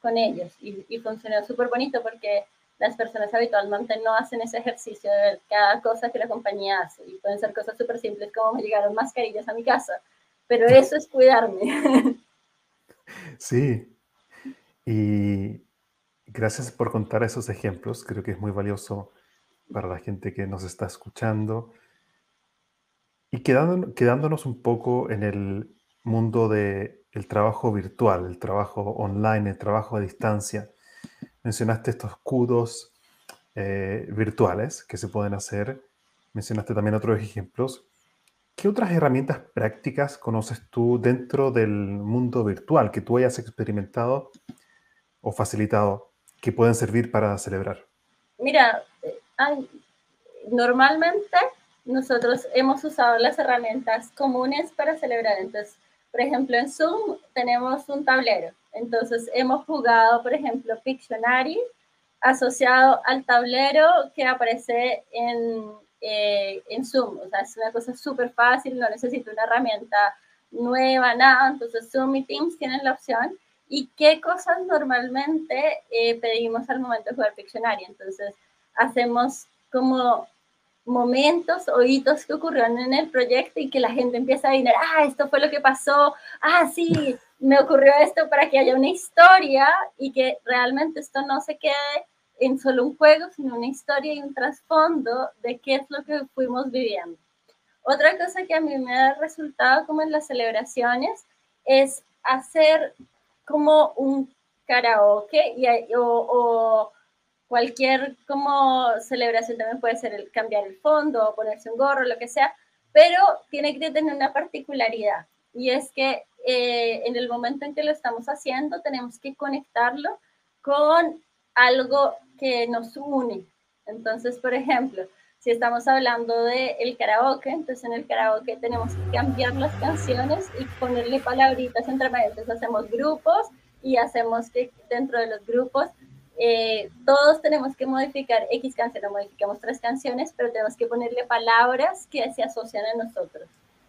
con ellos y, y funcionó súper bonito porque las personas habitualmente no hacen ese ejercicio de ver cada cosa que la compañía hace. Y pueden ser cosas súper simples como me llegaron mascarillas a mi casa. Pero eso es cuidarme. Sí. Y gracias por contar esos ejemplos. Creo que es muy valioso para la gente que nos está escuchando y quedándonos un poco en el mundo del trabajo virtual, el trabajo online, el trabajo a distancia, mencionaste estos escudos eh, virtuales que se pueden hacer, mencionaste también otros ejemplos. ¿Qué otras herramientas prácticas conoces tú dentro del mundo virtual que tú hayas experimentado o facilitado que pueden servir para celebrar? Mira, normalmente nosotros hemos usado las herramientas comunes para celebrar. Entonces, por ejemplo, en Zoom tenemos un tablero. Entonces, hemos jugado, por ejemplo, Pictionary asociado al tablero que aparece en, eh, en Zoom. O sea, es una cosa súper fácil, no necesito una herramienta nueva, nada. Entonces, Zoom y Teams tienen la opción. ¿Y qué cosas normalmente eh, pedimos al momento de jugar Pictionary? Entonces, hacemos como momentos o hitos que ocurrieron en el proyecto y que la gente empieza a adivinar, ah, esto fue lo que pasó, ah, sí, me ocurrió esto para que haya una historia y que realmente esto no se quede en solo un juego, sino una historia y un trasfondo de qué es lo que fuimos viviendo. Otra cosa que a mí me ha resultado como en las celebraciones es hacer como un karaoke y, o cualquier como celebración también puede ser el cambiar el fondo o ponerse un gorro, lo que sea, pero tiene que tener una particularidad y es que eh, en el momento en que lo estamos haciendo tenemos que conectarlo con algo que nos une. Entonces, por ejemplo, si estamos hablando del el karaoke, entonces en el karaoke tenemos que cambiar las canciones y ponerle palabritas entre medias. hacemos grupos y hacemos que dentro de los grupos eh, todos tenemos que modificar X canción, modificamos tres canciones, pero tenemos que ponerle palabras que se asocian a nosotros.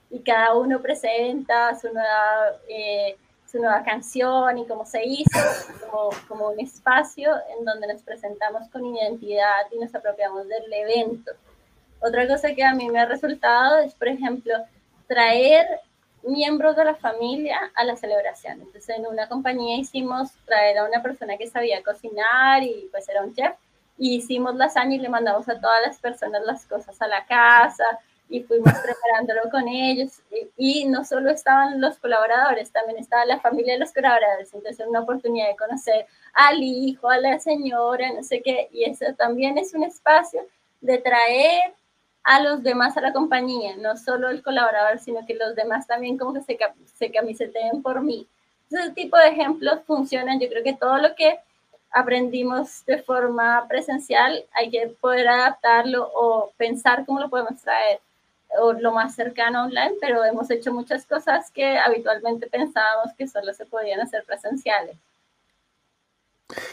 Y cada uno presenta su nueva, eh, su nueva canción y cómo se hizo, como, como un espacio en donde nos presentamos con identidad y nos apropiamos del evento. Otra cosa que a mí me ha resultado es, por ejemplo, traer miembros de la familia a la celebración. Entonces, en una compañía hicimos traer a una persona que sabía cocinar y pues era un chef, y hicimos lasaña y le mandamos a todas las personas las cosas a la casa y fuimos preparándolo con ellos. Y, y no solo estaban los colaboradores, también estaba la familia de los colaboradores. Entonces, una oportunidad de conocer al hijo, a la señora, no sé qué, y eso también es un espacio de traer a los demás a la compañía, no solo el colaborador, sino que los demás también como que se, se camiseteen por mí. Ese tipo de ejemplos funcionan. Yo creo que todo lo que aprendimos de forma presencial hay que poder adaptarlo o pensar cómo lo podemos traer o lo más cercano online, pero hemos hecho muchas cosas que habitualmente pensábamos que solo se podían hacer presenciales.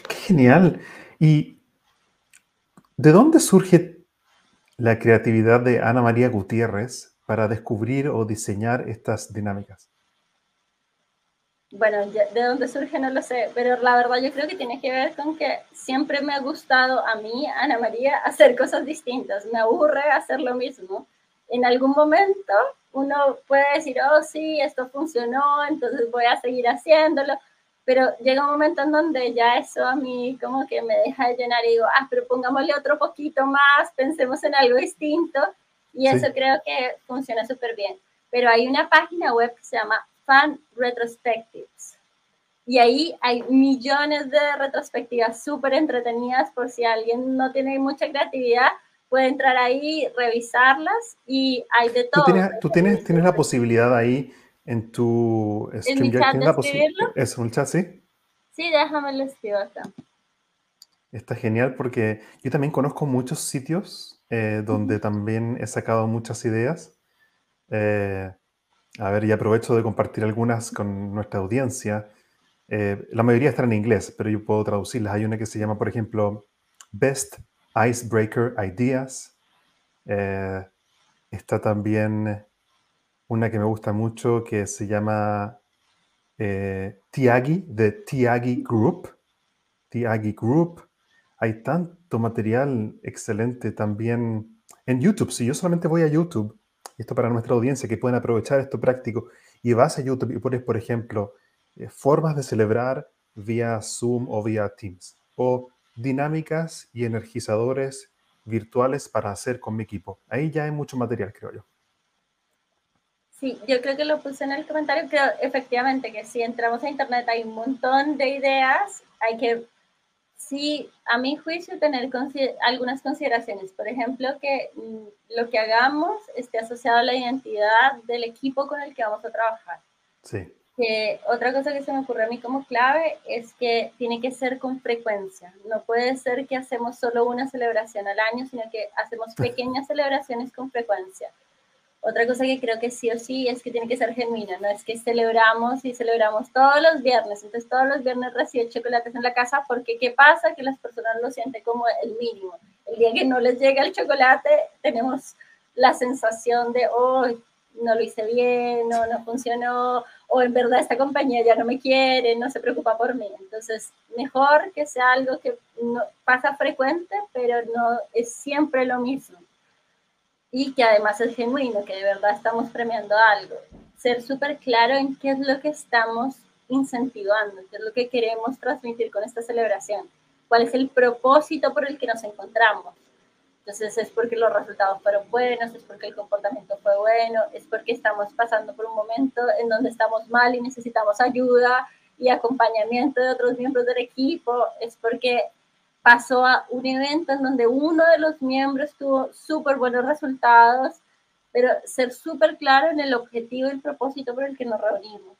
Qué genial. ¿Y de dónde surge la creatividad de Ana María Gutiérrez para descubrir o diseñar estas dinámicas? Bueno, de dónde surge no lo sé, pero la verdad yo creo que tiene que ver con que siempre me ha gustado a mí, Ana María, hacer cosas distintas. Me aburre hacer lo mismo. En algún momento uno puede decir, oh sí, esto funcionó, entonces voy a seguir haciéndolo, pero llega un momento en donde ya eso a mí como que me deja de llenar y digo, ah, pero pongámosle otro poquito más, pensemos en algo distinto y eso creo que funciona súper bien. Pero hay una página web que se llama Fan Retrospectives y ahí hay millones de retrospectivas súper entretenidas por si alguien no tiene mucha creatividad, puede entrar ahí, revisarlas y hay de todo. ¿Tú tienes, tú tienes, tienes la posibilidad ahí en tu StreamYard. ¿En escribirlo? ¿Es un chat, sí? Sí, déjame lo escribo acá. Está genial porque yo también conozco muchos sitios eh, donde también he sacado muchas ideas. Eh, a ver, y aprovecho de compartir algunas con nuestra audiencia. Eh, la mayoría están en inglés, pero yo puedo traducirlas. Hay una que se llama, por ejemplo, Best Icebreaker Ideas. está también una que me gusta mucho que se llama eh, Tiagi, de Tiagi Group. Tiagi Group. Hay tanto material excelente también en YouTube. Si yo solamente voy a YouTube, esto para nuestra audiencia que pueden aprovechar esto práctico, y vas a YouTube y pones, por ejemplo, eh, formas de celebrar vía Zoom o vía Teams, o dinámicas y energizadores virtuales para hacer con mi equipo. Ahí ya hay mucho material, creo yo. Sí, yo creo que lo puse en el comentario, pero efectivamente que si entramos a internet hay un montón de ideas, hay que, sí, a mi juicio, tener algunas consideraciones. Por ejemplo, que mm, lo que hagamos esté asociado a la identidad del equipo con el que vamos a trabajar. Sí. que otra cosa que se me ocurre a mí como clave es que tiene que ser con frecuencia. No puede ser que hacemos solo una celebración al año, sino que hacemos pequeñas celebraciones con frecuencia. Otra cosa que creo que sí o sí es que tiene que ser genuina, no es que celebramos y celebramos todos los viernes, entonces todos los viernes recibe chocolates en la casa, porque ¿qué pasa? Que las personas lo sienten como el mínimo. El día que no les llega el chocolate, tenemos la sensación de, oh, no lo hice bien, no, no funcionó, o en verdad esta compañía ya no me quiere, no se preocupa por mí. Entonces, mejor que sea algo que no, pasa frecuente, pero no es siempre lo mismo. Y que además es genuino, que de verdad estamos premiando algo. Ser súper claro en qué es lo que estamos incentivando, qué es lo que queremos transmitir con esta celebración, cuál es el propósito por el que nos encontramos entonces es porque los resultados fueron buenos, es porque el comportamiento fue bueno, es porque estamos pasando por un momento en donde estamos mal y necesitamos ayuda y acompañamiento de otros miembros del equipo, es porque pasó a un evento en donde uno de los miembros tuvo súper buenos resultados, pero ser súper claro en el objetivo y el propósito por el que nos reunimos.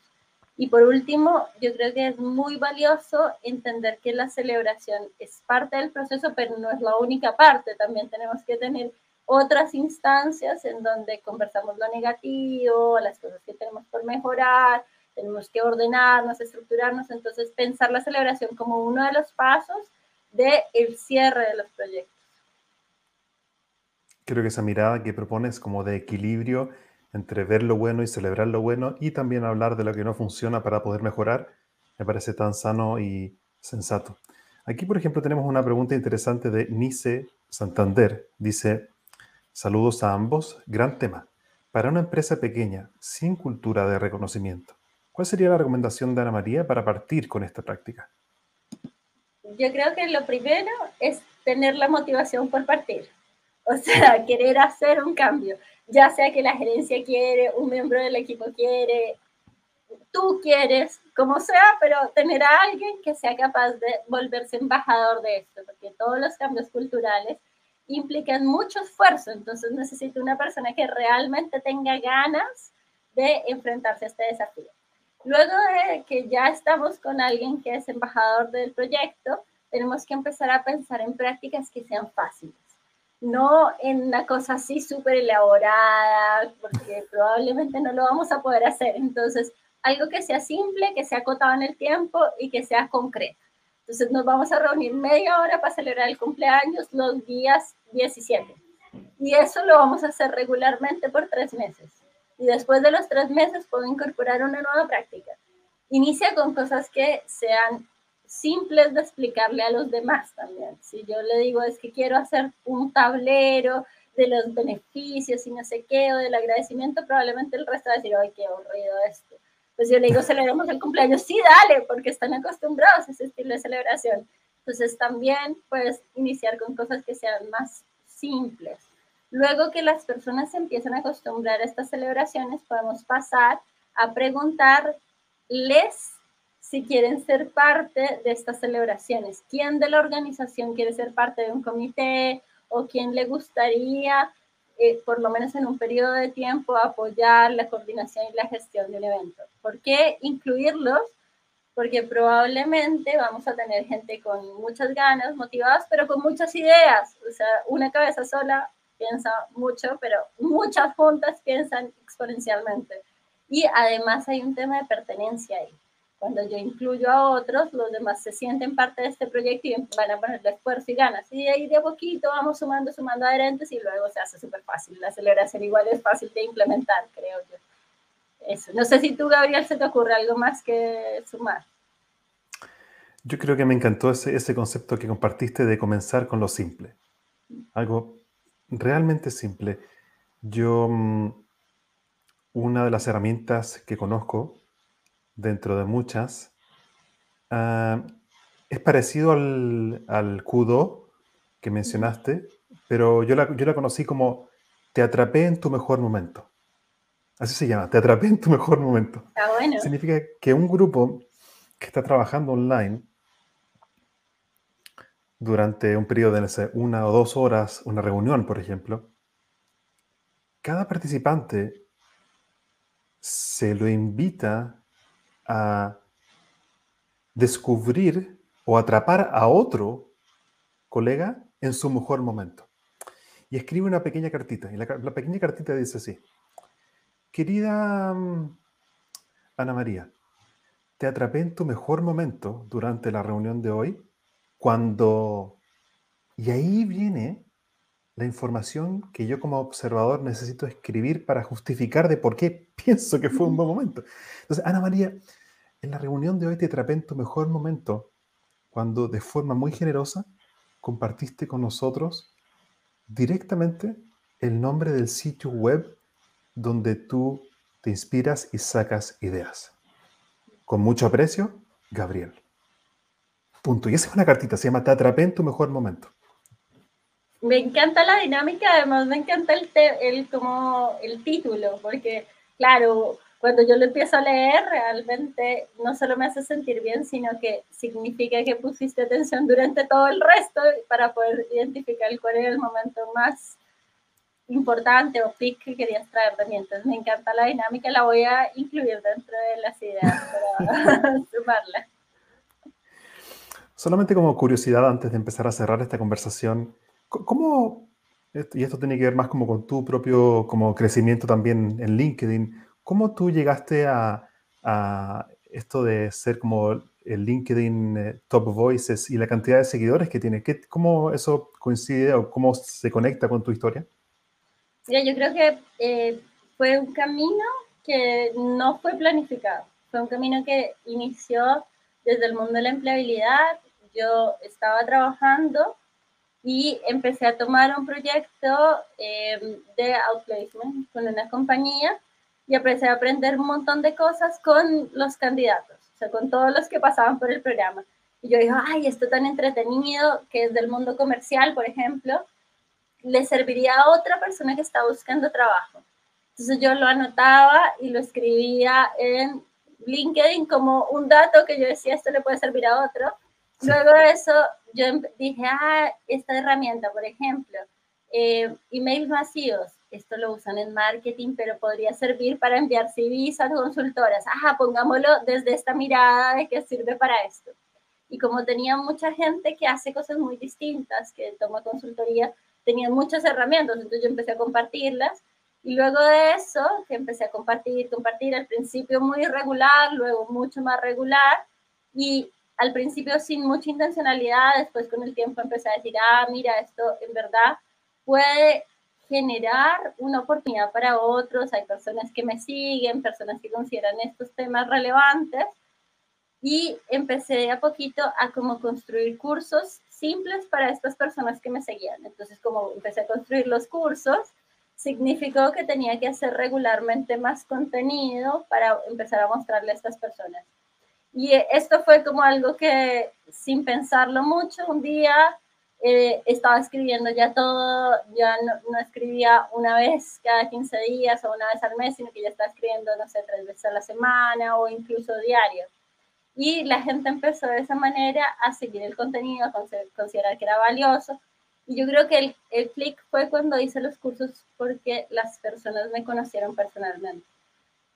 Y por último, yo creo que es muy valioso entender que la celebración es parte del proceso, pero no es la única parte. También tenemos que tener otras instancias en donde conversamos lo negativo, las cosas que tenemos por mejorar, tenemos que ordenarnos, estructurarnos. Entonces, pensar la celebración como uno de los pasos del el cierre de los proyectos. Creo que esa mirada que propones como de equilibrio entre ver lo bueno y celebrar lo bueno y también hablar de lo que no funciona para poder mejorar, me parece tan sano y sensato. Aquí, por ejemplo, tenemos una pregunta interesante de Nice Santander. Dice, saludos a ambos, gran tema. Para una empresa pequeña, sin cultura de reconocimiento, ¿cuál sería la recomendación de Ana María para partir con esta práctica? Yo creo que lo primero es tener la motivación por partir, o sea, querer hacer un cambio. Ya sea que la gerencia quiere, un miembro del equipo quiere, tú quieres, como sea, pero tener a alguien que sea capaz de volverse embajador de esto, porque todos los cambios culturales implican mucho esfuerzo, entonces necesito una persona que realmente tenga ganas de enfrentarse a este desafío. Luego de que ya estamos con alguien que es embajador del proyecto, tenemos que empezar a pensar en prácticas que sean fáciles no en una cosa así súper elaborada, porque probablemente no lo vamos a poder hacer. Entonces, algo que sea simple, que sea acotado en el tiempo y que sea concreto. Entonces, nos vamos a reunir media hora para celebrar el cumpleaños los días 17. Y eso lo vamos a hacer regularmente por tres meses. Y después de los tres meses puedo incorporar una nueva práctica. Inicia con cosas que sean simples de explicarle a los demás también. Si yo le digo es que quiero hacer un tablero de los beneficios y no sé qué, o del agradecimiento, probablemente el resto va a decir, ay, qué aburrido esto. Pues yo le digo, celebramos el cumpleaños, sí, dale, porque están acostumbrados a ese estilo de celebración. Entonces también puedes iniciar con cosas que sean más simples. Luego que las personas se empiezan a acostumbrar a estas celebraciones, podemos pasar a preguntarles si quieren ser parte de estas celebraciones. ¿Quién de la organización quiere ser parte de un comité o quién le gustaría, eh, por lo menos en un periodo de tiempo, apoyar la coordinación y la gestión de un evento? ¿Por qué incluirlos? Porque probablemente vamos a tener gente con muchas ganas, motivadas, pero con muchas ideas. O sea, una cabeza sola piensa mucho, pero muchas juntas piensan exponencialmente. Y además hay un tema de pertenencia ahí cuando yo incluyo a otros, los demás se sienten parte de este proyecto y van a ponerle esfuerzo y ganas. Y de ahí de a poquito vamos sumando, sumando adherentes y luego se hace súper fácil. La aceleración igual es fácil de implementar, creo yo. Eso. No sé si tú, Gabriel, se te ocurre algo más que sumar. Yo creo que me encantó ese, ese concepto que compartiste de comenzar con lo simple. Algo realmente simple. Yo, mm, una de las herramientas que conozco dentro de muchas. Ah, es parecido al, al Kudo que mencionaste, pero yo la, yo la conocí como Te atrapé en tu mejor momento. Así se llama, Te atrapé en tu mejor momento. bueno. Significa que un grupo que está trabajando online durante un periodo de una o dos horas, una reunión, por ejemplo, cada participante se lo invita a descubrir o atrapar a otro colega en su mejor momento. Y escribe una pequeña cartita. Y la, pequeña cartita dice así. Querida mm, Ana María, te atrapé en tu mejor momento durante la reunión de hoy, cuando... Y ahí viene la información que yo como observador necesito escribir para justificar de por qué pienso que fue un buen momento. Entonces, Ana María, en la reunión de hoy te atrapé en tu mejor momento, cuando de forma muy generosa compartiste con nosotros directamente el nombre del sitio web donde tú te inspiras y sacas ideas. Con mucho aprecio, Gabriel. Punto. Y esa es una cartita, se llama Te atrapé en tu mejor momento. Me encanta la dinámica, además me encanta el, el, como el título, porque claro, cuando yo lo empiezo a leer, realmente no solo me hace sentir bien, sino que significa que pusiste atención durante todo el resto para poder identificar cuál era el momento más importante o pick que querías traer de. Entonces me encanta la dinámica, la voy a incluir dentro de las ideas para sumarla. Solamente como curiosidad antes de empezar a cerrar esta conversación, ¿cómo, y esto tiene que ver más como con tu propio como crecimiento también en LinkedIn, ¿Cómo tú llegaste a, esto de ser como el LinkedIn eh, Top Voices y la cantidad de seguidores que tiene? ¿Qué, ¿Cómo eso coincide o cómo se conecta con tu historia? Mira, yo creo que eh, fue un camino que no fue planificado. Fue un camino que inició desde el mundo de la empleabilidad. Yo estaba trabajando y empecé a tomar un proyecto eh, de outplacement con una compañía y empecé a aprender un montón de cosas con los candidatos, o sea, con todos los que pasaban por el programa. Y yo dije, ay, esto tan entretenido, que es del mundo comercial, por ejemplo, le serviría a otra persona que está buscando trabajo. Entonces yo lo anotaba y lo escribía en LinkedIn como un dato que yo decía, esto le puede servir a otro. Luego de eso, yo em, dije, ah, esta herramienta, por ejemplo, eh, emails masivos, esto lo usan en marketing, pero podría servir para enviar CVs a consultoras. Ajá, pongámoslo desde esta mirada de que sirve para esto. Y como tenía mucha gente que hace cosas muy distintas, que toma consultoría, tenían muchas herramientas, entonces yo empecé a compartirlas. Y luego de eso, que empecé a compartir, compartir, al principio muy irregular, luego mucho más regular, y al principio sin mucha intencionalidad, después con el tiempo empecé a decir, ah, mira, esto en verdad puede generar una oportunidad para otros. Hay personas que me siguen, personas que consideran estos temas relevantes. Y empecé a poquito a como construir cursos simples para estas personas que me seguían. Entonces, como empecé a construir los cursos, significó que tenía que hacer regularmente más contenido para empezar a mostrarle a estas personas. Y esto fue como algo que sin pensarlo mucho, un día eh, estaba escribiendo ya todo, ya no, escribía una vez cada 15 días o una vez al mes, sino que ya estaba escribiendo, no sé, tres veces a la semana o incluso diario. Y la gente empezó de esa manera a seguir el contenido, a considerar que era valioso. Y yo creo que el, el clic fue cuando hice los cursos porque las personas me conocieron personalmente.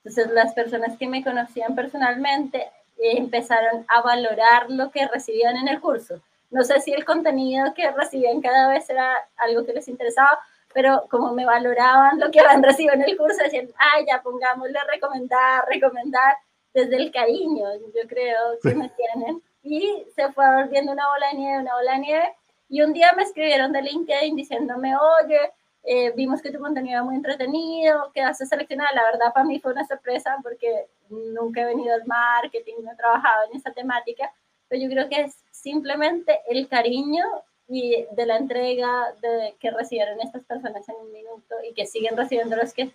Entonces, las personas que me conocían personalmente empezaron a valorar lo que recibían en el curso no sé si el contenido que recibían cada vez era algo que les interesaba, pero como me valoraban lo que habían recibido en el curso, decían, ay, ya pongámosle recomendar, recomendar, desde el cariño, yo creo que me tienen. Y se fue volviendo una bola de nieve, una bola de nieve. Y un día me escribieron de LinkedIn diciéndome, oye, eh, vimos que tu contenido era muy entretenido, quedaste seleccionada. La verdad, para mí fue una sorpresa porque nunca he venido al marketing, no he trabajado en esa temática, pero yo creo que es simplemente el cariño y de la entrega de, que recibieron estas personas en un minuto y que siguen recibiendo los que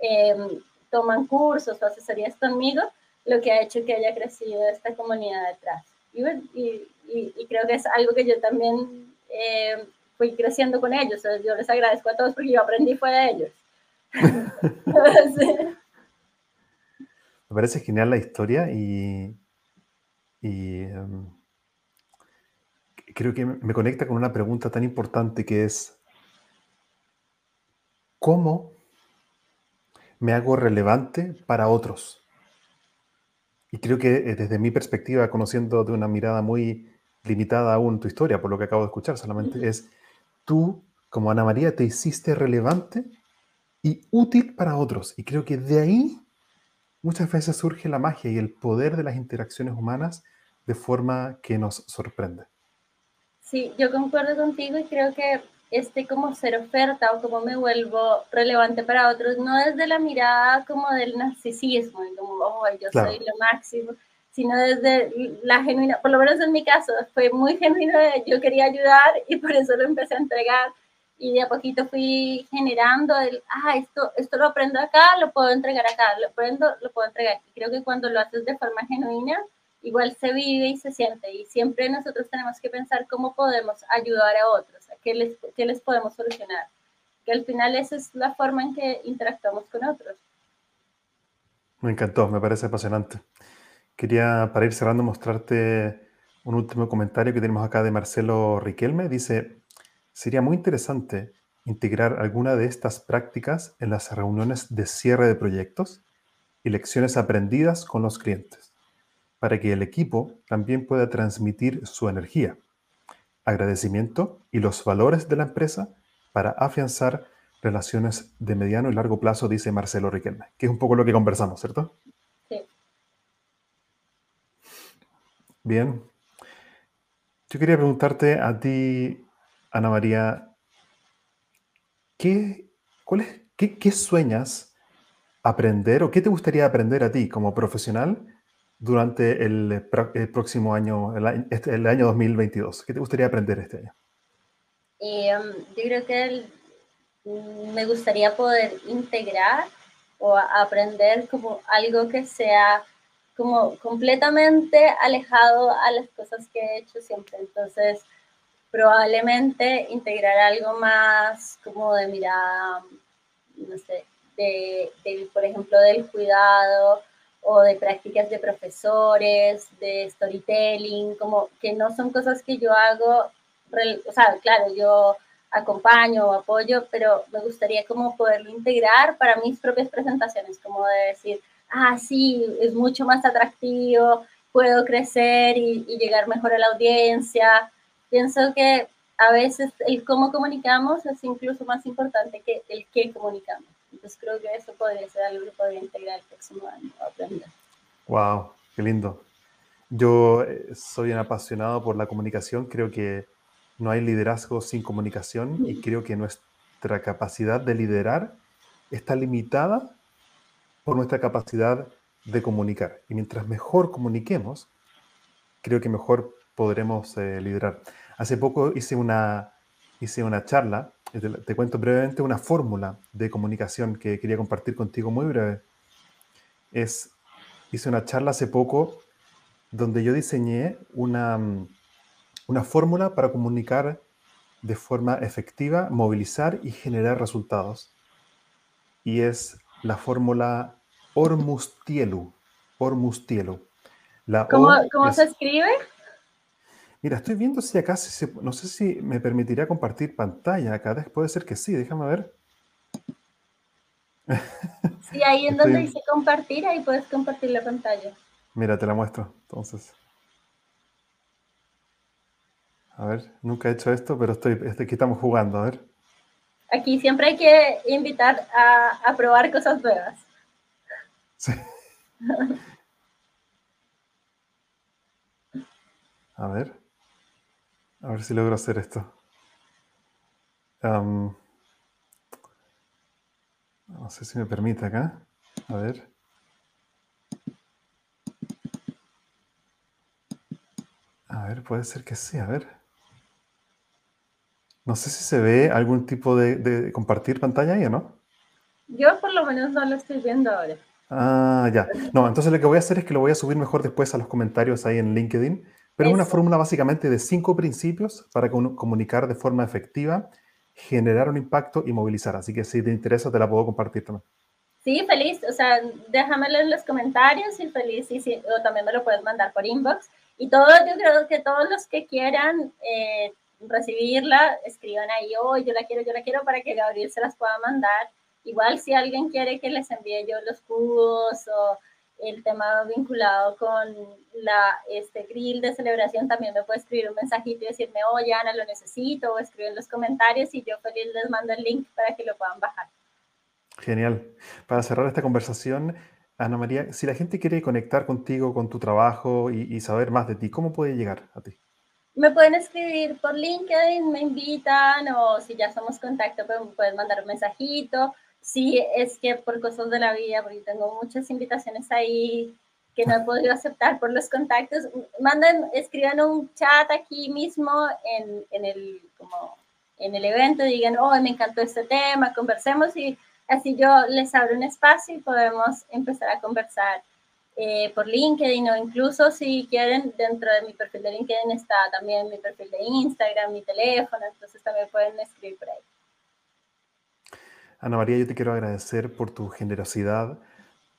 em, toman cursos o asesorías conmigo, lo que ha hecho que haya crecido esta comunidad detrás. Y, y, creo que es algo que yo también em, fui creciendo con ellos. Yo les agradezco a todos porque yo aprendí fue de ellos. Me parece genial la historia y, y em, creo que me conecta con una pregunta tan importante que es, ¿cómo me hago relevante para otros? Y creo que eh, desde mi perspectiva, conociendo de una mirada muy limitada aún tu historia, por lo que acabo de escuchar solamente, es tú, como Ana María, te hiciste relevante y útil para otros. Y creo que de ahí muchas veces surge la magia y el poder de las interacciones humanas de forma que nos sorprende. Sí, yo concuerdo contigo y creo que este como ser oferta o como me vuelvo relevante para otros, no desde la mirada como del narcisismo, como, oh, yo soy lo máximo, sino desde la genuina, por lo menos en mi caso, fue muy genuino, yo quería ayudar y por eso lo empecé a entregar y de a poquito fui generando el, ah, esto, esto lo aprendo acá, lo puedo entregar acá, lo aprendo, lo puedo entregar. Y creo que cuando lo haces de forma genuina, igual se vive y se siente y siempre nosotros tenemos que pensar cómo podemos ayudar a otros, a qué les, qué les podemos solucionar, que al final esa es la forma en que interactuamos con otros. Me encantó, me parece apasionante. Quería, para ir cerrando, mostrarte un último comentario que tenemos acá de Marcelo Riquelme. Dice, sería muy interesante integrar alguna de estas prácticas en las reuniones de cierre de proyectos y lecciones aprendidas con los clientes para que el equipo también pueda transmitir su energía, agradecimiento y los valores de la empresa para afianzar relaciones de mediano y largo plazo, dice Marcelo Riquelme, que es un poco lo que conversamos, ¿cierto? Sí. Bien. Yo quería preguntarte a ti, Ana María, ¿qué, qué, qué sueñas aprender o qué te gustaría aprender a ti como profesional durante el, próximo año, este, el, año 2022? ¿Qué te gustaría aprender este año? Um, yo creo que me gustaría poder integrar o aprender como algo que sea como completamente alejado a las cosas que he hecho siempre. Entonces, probablemente integrar algo más como de mirada, no sé, de por ejemplo, del cuidado o de prácticas de profesores, de storytelling, como que no son cosas que yo hago, o sea, claro, yo acompaño o apoyo, pero me gustaría como poderlo integrar para mis propias presentaciones, como de decir, ah, sí, es mucho más atractivo, puedo crecer y, y llegar mejor a la audiencia. Pienso que a veces el cómo comunicamos es incluso más importante que el qué comunicamos. Entonces creo que eso podría ser algo que podría integrar el próximo año aprender. Wow, qué lindo. Yo eh, soy un apasionado por la comunicación. Creo que no hay liderazgo sin comunicación y creo que nuestra capacidad de liderar está limitada por nuestra capacidad de comunicar. Y mientras mejor comuniquemos, creo que mejor podremos eh, liderar. Hace poco hice una, hice una charla te, cuento brevemente una fórmula de comunicación que quería compartir contigo muy breve. Es, hice una charla hace poco donde yo diseñé una, una fórmula para comunicar de forma efectiva, movilizar y generar resultados. Y es la fórmula Ormustielu. Ormustielu. La ¿Cómo, ¿cómo se escribe? Mira, estoy viendo si acá, no sé si me permitiría compartir pantalla acá. Puede ser que sí, déjame ver. Sí, ahí en donde dice compartir, ahí puedes compartir la pantalla. Mira, te la muestro, entonces. A ver, nunca he hecho esto, pero estoy, aquí estamos jugando, a ver. Aquí siempre hay que invitar a, a probar cosas nuevas. Sí. a ver. A ver si logro hacer esto. no sé si me permite acá. A ver. A ver, puede ser que sí, a ver. No sé si se ve algún tipo de, de, compartir pantalla ahí o no. Yo por lo menos no lo estoy viendo ahora. Ah, ya. No, entonces lo que voy a hacer es que lo voy a subir mejor después a los comentarios ahí en LinkedIn pero es una fórmula básicamente de cinco principios para comunicar de forma efectiva, generar un impacto y movilizar. Así que si te interesa, te la puedo compartir también. Sí, feliz. O sea, déjamelo en los comentarios y feliz. Y sí, o también me lo puedes mandar por inbox. Y todo, yo creo que todos los que quieran eh, recibirla, escriban ahí, oh, yo la quiero, yo la quiero, para que Gabriel se las pueda mandar. Igual si alguien quiere que les envíe yo los cubos o el tema vinculado con la, este grill de celebración, también me puede escribir un mensajito y decirme, oye, Ana, lo necesito, o escribir en los comentarios y yo feliz les mando el link para que lo puedan bajar. Genial. Para cerrar esta conversación, Ana María, si la gente quiere conectar contigo, con tu trabajo y, saber más de ti, ¿cómo puede llegar a ti? Me pueden escribir por LinkedIn, me invitan, o si ya somos contacto, pues me pueden mandar un mensajito sí es que por cosas de la vida, porque tengo muchas invitaciones ahí que no he podido aceptar por los contactos, manden, escriban un chat aquí mismo en, en el, como en el evento, digan, oh, me encantó este tema, conversemos y así yo les abro un espacio y podemos empezar a conversar eh, por LinkedIn o incluso si quieren, dentro de mi perfil de LinkedIn está también mi perfil de Instagram, mi teléfono, entonces también pueden escribir por ahí. Ana María, yo te quiero agradecer por tu generosidad,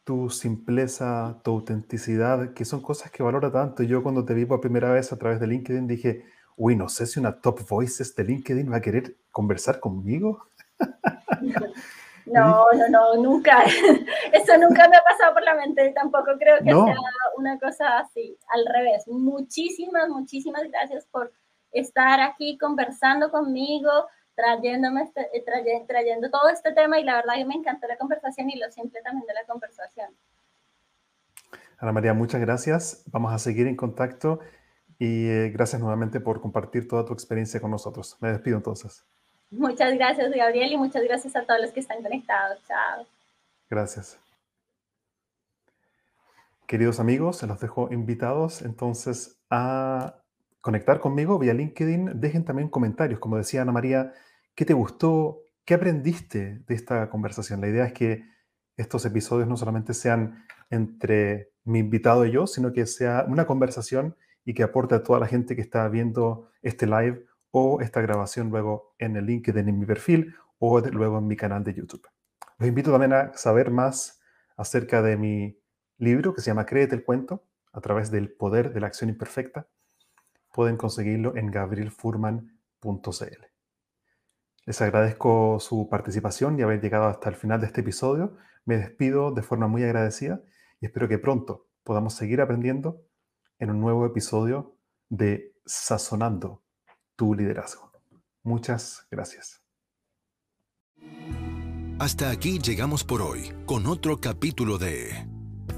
tu simpleza, tu autenticidad, que son cosas que valoro tanto. Yo cuando te vi por primera vez a través de LinkedIn dije, uy, no sé si una top voices de LinkedIn va a querer conversar conmigo. No, no, no, nunca. Eso nunca me ha pasado por la mente. Tampoco creo que sea una cosa así. Al revés. Muchísimas, muchísimas gracias por estar aquí conversando conmigo, trayéndome este, eh, trayendo todo este tema y la verdad que me encantó la conversación y lo simple también de la conversación. Ana María, muchas gracias. Vamos a seguir en contacto y eh, gracias nuevamente por compartir toda tu experiencia con nosotros. Me despido entonces. Muchas gracias, Gabriel, y muchas gracias a todos los que están conectados. Chao. Gracias. Queridos amigos, se los dejo invitados entonces a conectar conmigo vía LinkedIn. Dejen también comentarios, como decía Ana María, ¿Qué te gustó? ¿Qué aprendiste de esta conversación? La idea es que estos episodios no solamente sean entre mi invitado y yo, sino que sea una conversación y que aporte a toda la gente que está viendo este live o esta grabación luego en el LinkedIn en mi perfil o luego en mi canal de YouTube. Los invito también a saber más acerca de mi libro que se llama Créete el cuento a través del poder de la acción imperfecta. Pueden conseguirlo en gabrielfurman.cl. Les agradezco su participación y haber llegado hasta el final de este episodio. Me despido de forma muy agradecida y espero que pronto podamos seguir aprendiendo en un nuevo episodio de Sazonando tu liderazgo. Muchas gracias. Hasta aquí llegamos por hoy con otro capítulo de